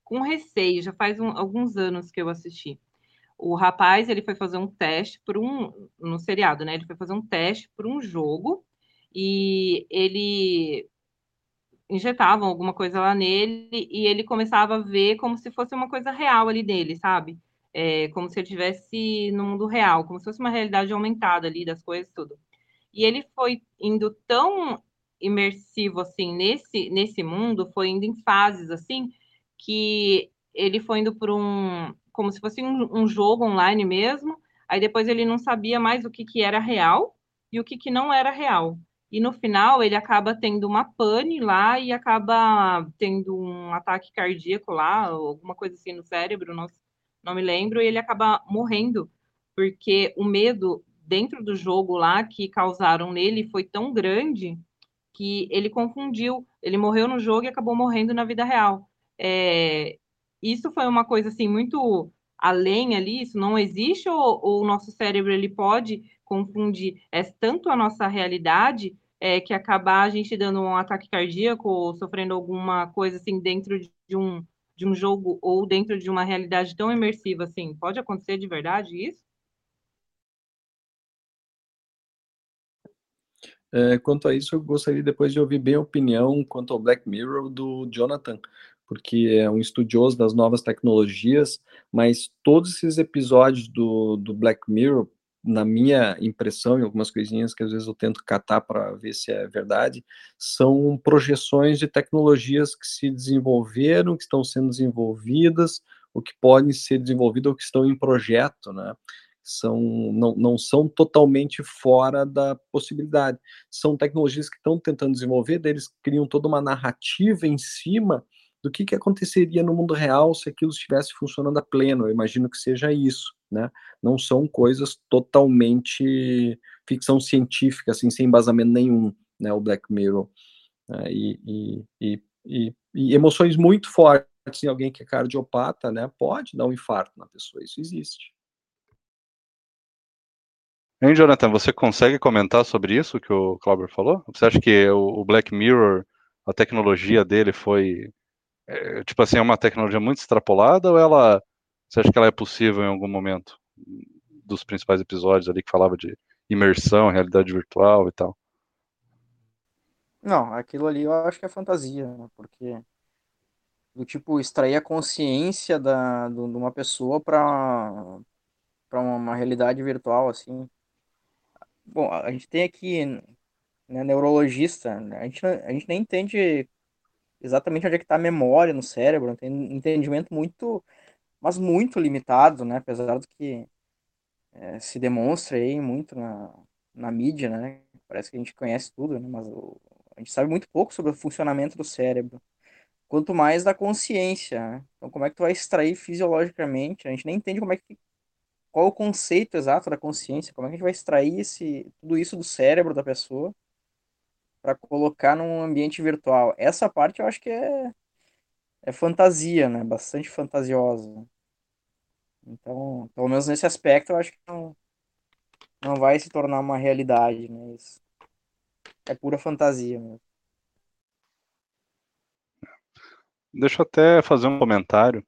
com receio, já faz um, alguns anos que eu assisti. O rapaz, ele foi fazer um teste por um, no seriado, né? Ele foi fazer um teste por um jogo e ele injetavam alguma coisa lá nele e ele começava a ver como se fosse uma coisa real ali dele, sabe? É, como se ele estivesse no mundo real, como se fosse uma realidade aumentada ali das coisas tudo. E ele foi indo tão imersivo assim nesse nesse mundo, foi indo em fases assim que ele foi indo por um como se fosse um, um jogo online mesmo. Aí depois ele não sabia mais o que, que era real e o que, que não era real. E no final ele acaba tendo uma pane lá e acaba tendo um ataque cardíaco lá, alguma coisa assim no cérebro, não, não me lembro, e ele acaba morrendo, porque o medo dentro do jogo lá que causaram nele foi tão grande que ele confundiu, ele morreu no jogo e acabou morrendo na vida real. É, isso foi uma coisa assim muito além ali, isso não existe ou, ou o nosso cérebro ele pode confundir é tanto a nossa realidade é, que acabar a gente dando um ataque cardíaco ou sofrendo alguma coisa assim dentro de um de um jogo ou dentro de uma realidade tão imersiva assim, pode acontecer de verdade isso? É, quanto a isso, eu gostaria depois de ouvir bem a opinião quanto ao Black Mirror do Jonathan, porque é um estudioso das novas tecnologias, mas todos esses episódios do, do Black Mirror, na minha impressão, e algumas coisinhas que às vezes eu tento catar para ver se é verdade, são projeções de tecnologias que se desenvolveram, que estão sendo desenvolvidas, ou que podem ser desenvolvidas ou que estão em projeto, né? São, não, não são totalmente fora da possibilidade. São tecnologias que estão tentando desenvolver, eles criam toda uma narrativa em cima do que, que aconteceria no mundo real se aquilo estivesse funcionando a pleno. Eu imagino que seja isso, né? Não são coisas totalmente ficção científica, assim, sem embasamento nenhum, né? O Black Mirror. Né? E, e, e, e, emoções muito fortes em alguém que é cardiopata, né? Pode dar um infarto na pessoa, isso existe. Hein, Jonathan, você consegue comentar sobre isso que o Clauber falou? Você acha que o Black Mirror, a tecnologia dele foi é, tipo assim, é uma tecnologia muito extrapolada ou ela, você acha que ela é possível em algum momento dos principais episódios ali que falava de imersão, realidade virtual e tal? Não, aquilo ali eu acho que é fantasia, né? porque do tipo extrair a consciência da, do, de uma pessoa para para uma, uma, realidade virtual assim. Bom, a gente tem aqui né, neurologista, né? a gente, a gente nem entende exatamente onde é que está a memória no cérebro, tem entendimento muito, mas muito limitado, né? Apesar do que é, se demonstra aí muito na, na mídia, né? Parece que a gente conhece tudo, né? Mas o, a gente sabe muito pouco sobre o funcionamento do cérebro. Quanto mais da consciência, né? Então, como é que tu vai extrair fisiologicamente? A gente nem entende como é que qual o conceito exato da consciência, como é que a gente vai extrair esse, tudo isso do cérebro da pessoa para colocar num ambiente virtual. Essa parte eu acho que é, é fantasia, né? Bastante fantasiosa. Então, pelo menos nesse aspecto, eu acho que não, não vai se tornar uma realidade, né? Isso é pura fantasia mesmo. Deixa eu até fazer um comentário.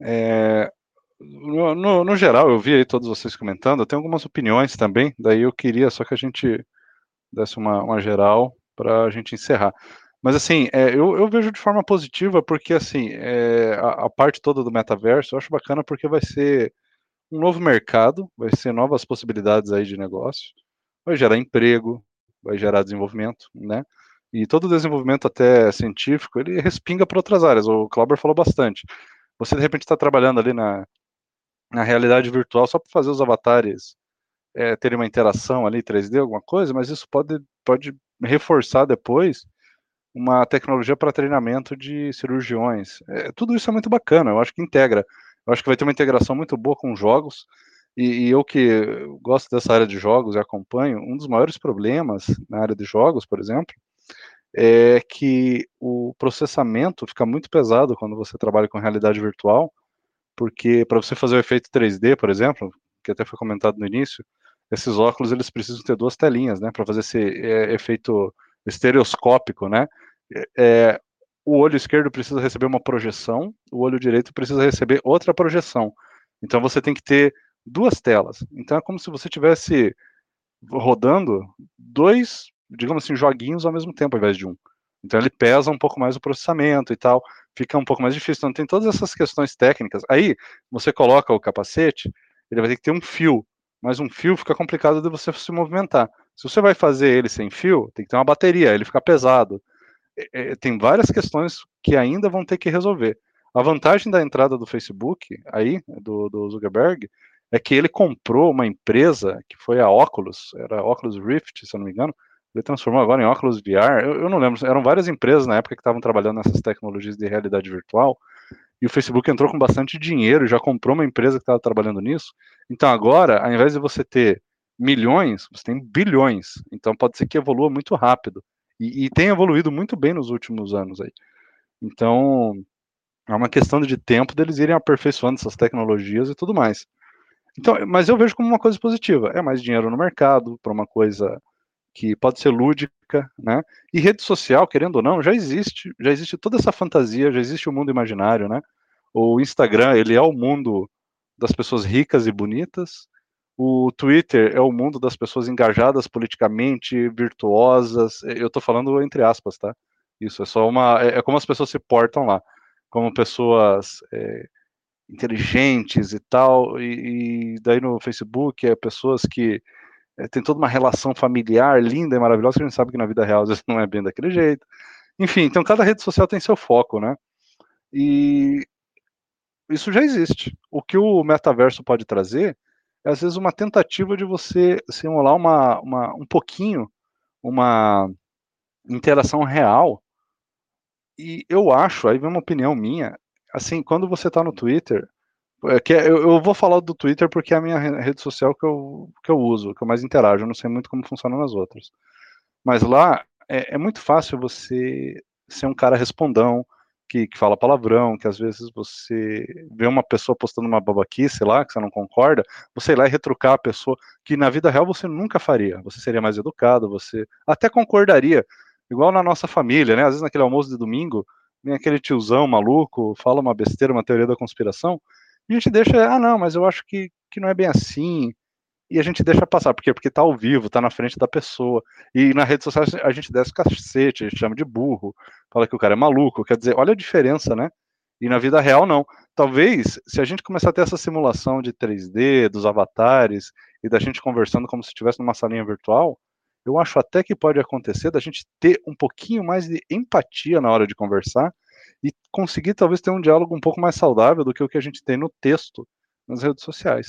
É, no, no, no, geral, eu vi aí todos vocês comentando, eu tenho algumas opiniões também, daí eu queria só que a gente desse uma, uma geral para a gente encerrar. Mas assim, é, eu, eu, vejo de forma positiva porque assim é, a, a, parte toda do metaverso eu acho bacana porque vai ser um novo mercado, vai ser novas possibilidades aí de negócio, vai gerar emprego, vai gerar desenvolvimento, né? E todo o desenvolvimento até científico ele respinga para outras áreas. O Clauber falou bastante. Você de repente está trabalhando ali na, na realidade virtual só para fazer os avatares é, terem uma interação ali 3D, alguma coisa, mas isso pode, pode reforçar depois uma tecnologia para treinamento de cirurgiões. É, tudo isso é muito bacana, eu acho que integra. Eu acho que vai ter uma integração muito boa com jogos. E, e eu que gosto dessa área de jogos e acompanho, um dos maiores problemas na área de jogos, por exemplo, é que o processamento fica muito pesado quando você trabalha com realidade virtual, porque para você fazer o efeito 3D, por exemplo, que até foi comentado no início, esses óculos eles precisam ter duas telinhas, né, para fazer esse é, efeito estereoscópico, né? É, o olho esquerdo precisa receber uma projeção, o olho direito precisa receber outra projeção. Então você tem que ter duas telas. Então é como se você tivesse rodando dois, digamos assim, joguinhos ao mesmo tempo ao invés de um. Então ele pesa um pouco mais o processamento e tal, fica um pouco mais difícil. Então tem todas essas questões técnicas. Aí você coloca o capacete, ele vai ter que ter um fio, mas um fio fica complicado de você se movimentar. Se você vai fazer ele sem fio, tem que ter uma bateria, ele fica pesado. É, é, tem várias questões que ainda vão ter que resolver. A vantagem da entrada do Facebook, aí, do, do Zuckerberg, é que ele comprou uma empresa que foi a Oculus, era a Oculus Rift, se eu não me engano, ele transformou agora em Oculus VR. Eu, eu não lembro, eram várias empresas na época que estavam trabalhando nessas tecnologias de realidade virtual, e o Facebook entrou com bastante dinheiro, já comprou uma empresa que estava trabalhando nisso. Então agora, ao invés de você ter milhões, você tem bilhões. Então pode ser que evolua muito rápido. E, e tem evoluído muito bem nos últimos anos aí. Então, é uma questão de tempo deles irem aperfeiçoando essas tecnologias e tudo mais. Então, mas eu vejo como uma coisa positiva. É mais dinheiro no mercado para uma coisa que pode ser lúdica, né? E rede social, querendo ou não, já existe, já existe toda essa fantasia, já existe o mundo imaginário, né? O Instagram, ele é o mundo das pessoas ricas e bonitas. O Twitter é o mundo das pessoas engajadas politicamente, virtuosas. Eu estou falando entre aspas, tá? Isso é só uma. É, é, como as pessoas se portam lá, como pessoas é, inteligentes e tal. E, e, daí no Facebook é pessoas que é, tem toda uma relação familiar linda e maravilhosa, que a gente sabe que na vida real vezes não é bem daquele jeito. Enfim, então cada rede social tem seu foco, né? E isso já existe. O que o metaverso pode trazer é às vezes uma tentativa de você simular uma, uma, um pouquinho uma interação real. E eu acho, aí vem uma opinião minha, assim, quando você está no Twitter, é que é, eu, eu, vou falar do Twitter porque é a minha rede social que eu, que eu uso, que eu mais interajo. Eu não sei muito como funciona nas outras. Mas lá é, é muito fácil você ser um cara respondão, que, que, fala palavrão, que às vezes você vê uma pessoa postando uma babaquice lá, que você não concorda, você ir lá e retrucar a pessoa, que na vida real você nunca faria. Você seria mais educado, você até concordaria. Igual na nossa família, né? Às vezes naquele almoço de domingo, vem aquele tiozão maluco, fala uma besteira, uma teoria da conspiração, a gente deixa, ah, não, mas eu acho que, que não é bem assim. E a gente deixa passar, por quê? Porque tá ao vivo, tá na frente da pessoa. E na rede social a gente desce cacete, a gente chama de burro, fala que o cara é maluco. Quer dizer, olha a diferença, né? E na vida real, não. Talvez, se a gente começar a ter essa simulação de 3D, dos avatares, e da gente conversando como se estivesse numa salinha virtual, eu acho até que pode acontecer da gente ter um pouquinho mais de empatia na hora de conversar e conseguir talvez ter um diálogo um pouco mais saudável do que o que a gente tem no texto nas redes sociais.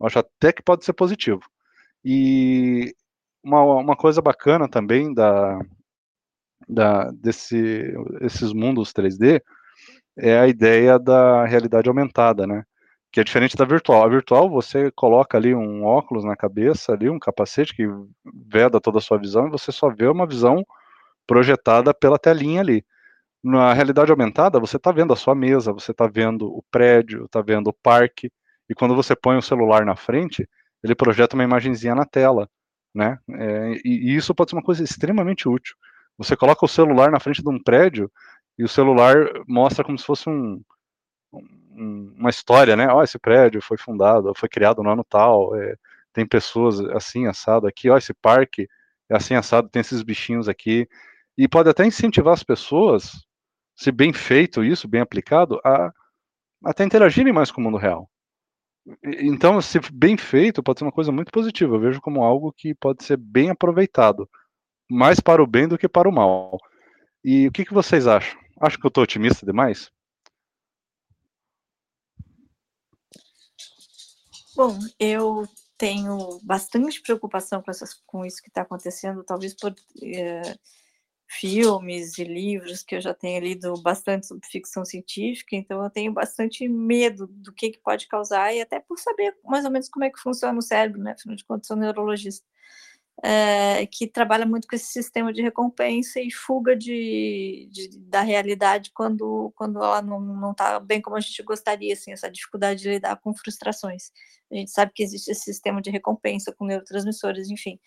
Eu acho até que pode ser positivo. E uma, uma coisa bacana também da, da desse, esses mundos 3D é a ideia da realidade aumentada, né? Que é diferente da virtual. A virtual você coloca ali um óculos na cabeça, ali um capacete que veda toda a sua visão e você só vê uma visão projetada pela telinha ali. Na realidade aumentada, você está vendo a sua mesa, você está vendo o prédio, está vendo o parque, e quando você põe o celular na frente, ele projeta uma imagenzinha na tela, né? É, e, e, isso pode ser uma coisa extremamente útil. Você coloca o celular na frente de um prédio e o celular mostra como se fosse um, um, uma história, né? Ó, oh, esse prédio foi fundado, foi criado no ano tal, é, tem pessoas assim assado aqui, ó, oh, esse parque é assim assado, tem esses bichinhos aqui, e pode até incentivar as pessoas se bem feito isso, bem aplicado, a até interagirem mais com o mundo real. Então, se bem feito, pode ser uma coisa muito positiva. Eu vejo como algo que pode ser bem aproveitado, mais para o bem do que para o mal. E o que, que vocês acham? Acho que eu estou otimista demais? Bom, eu tenho bastante preocupação com, essas, com isso que está acontecendo, talvez por eh, filmes e livros que eu já tenho lido bastante sobre ficção científica, então eu tenho bastante medo do que, que pode causar e até por saber mais ou menos como é que funciona o cérebro, né? Afinal de contas, sou neurologista, é, que trabalha muito com esse sistema de recompensa e fuga de, de da realidade quando, quando ela não está bem como a gente gostaria, assim, essa dificuldade de lidar com frustrações. A gente sabe que existe esse sistema de recompensa com neurotransmissores, enfim.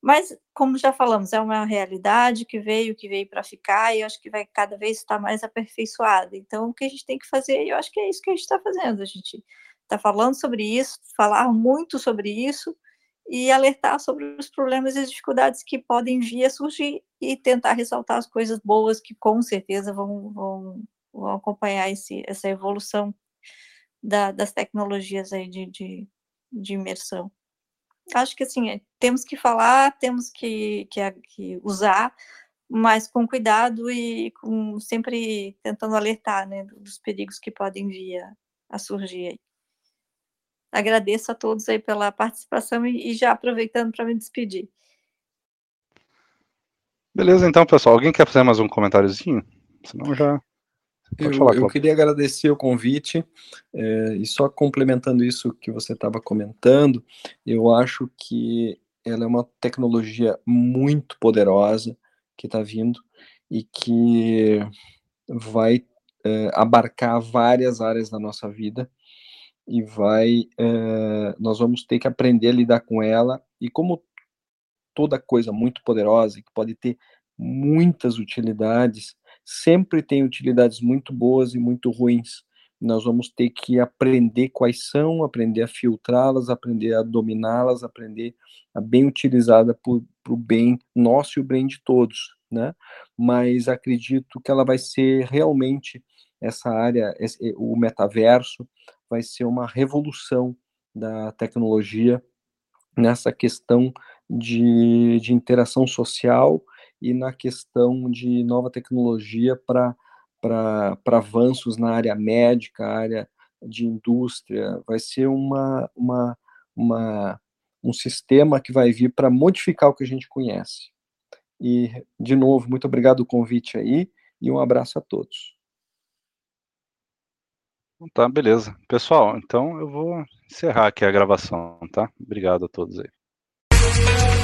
Mas, como já falamos, é uma realidade que veio, que veio para ficar, e eu acho que vai cada vez estar mais aperfeiçoada. Então, o que a gente tem que fazer, eu acho que é isso que a gente está fazendo. A gente está falando sobre isso, falar muito sobre isso, e alertar sobre os problemas e as dificuldades que podem vir a surgir e tentar ressaltar as coisas boas que com certeza vão, vão, vão acompanhar esse, essa evolução da, das tecnologias aí de, de, de, imersão. Acho que assim, é, temos que falar, temos que, que, que usar, mas com cuidado e com, sempre tentando alertar né, dos perigos que podem vir a, a surgir aí agradeço a todos aí pela participação e, e já aproveitando para me despedir. Beleza, então, pessoal. Alguém quer fazer mais um comentáriozinho? Senão já. Eu, falar, eu queria agradecer o convite é, e só complementando isso que você estava comentando, eu acho que ela é uma tecnologia muito poderosa que está vindo e que vai é, abarcar várias áreas da nossa vida e vai, é, nós vamos ter que aprender a lidar com ela, e como toda coisa muito poderosa, que pode ter muitas utilidades, sempre tem utilidades muito boas e muito ruins. Nós vamos ter que aprender quais são, aprender a filtrá-las, aprender a dominá-las, aprender a bem utilizada para o bem nosso e o bem de todos, né? Mas acredito que ela vai ser realmente essa área, esse, o metaverso, vai ser uma revolução da tecnologia nessa questão de, de interação social e na questão de nova tecnologia para avanços na área médica, área de indústria. Vai ser uma, uma, uma, um sistema que vai vir para modificar o que a gente conhece. E, de novo, muito obrigado o convite aí e um abraço a todos. Tá, beleza. Pessoal, então eu vou encerrar aqui a gravação, tá? Obrigado a todos aí.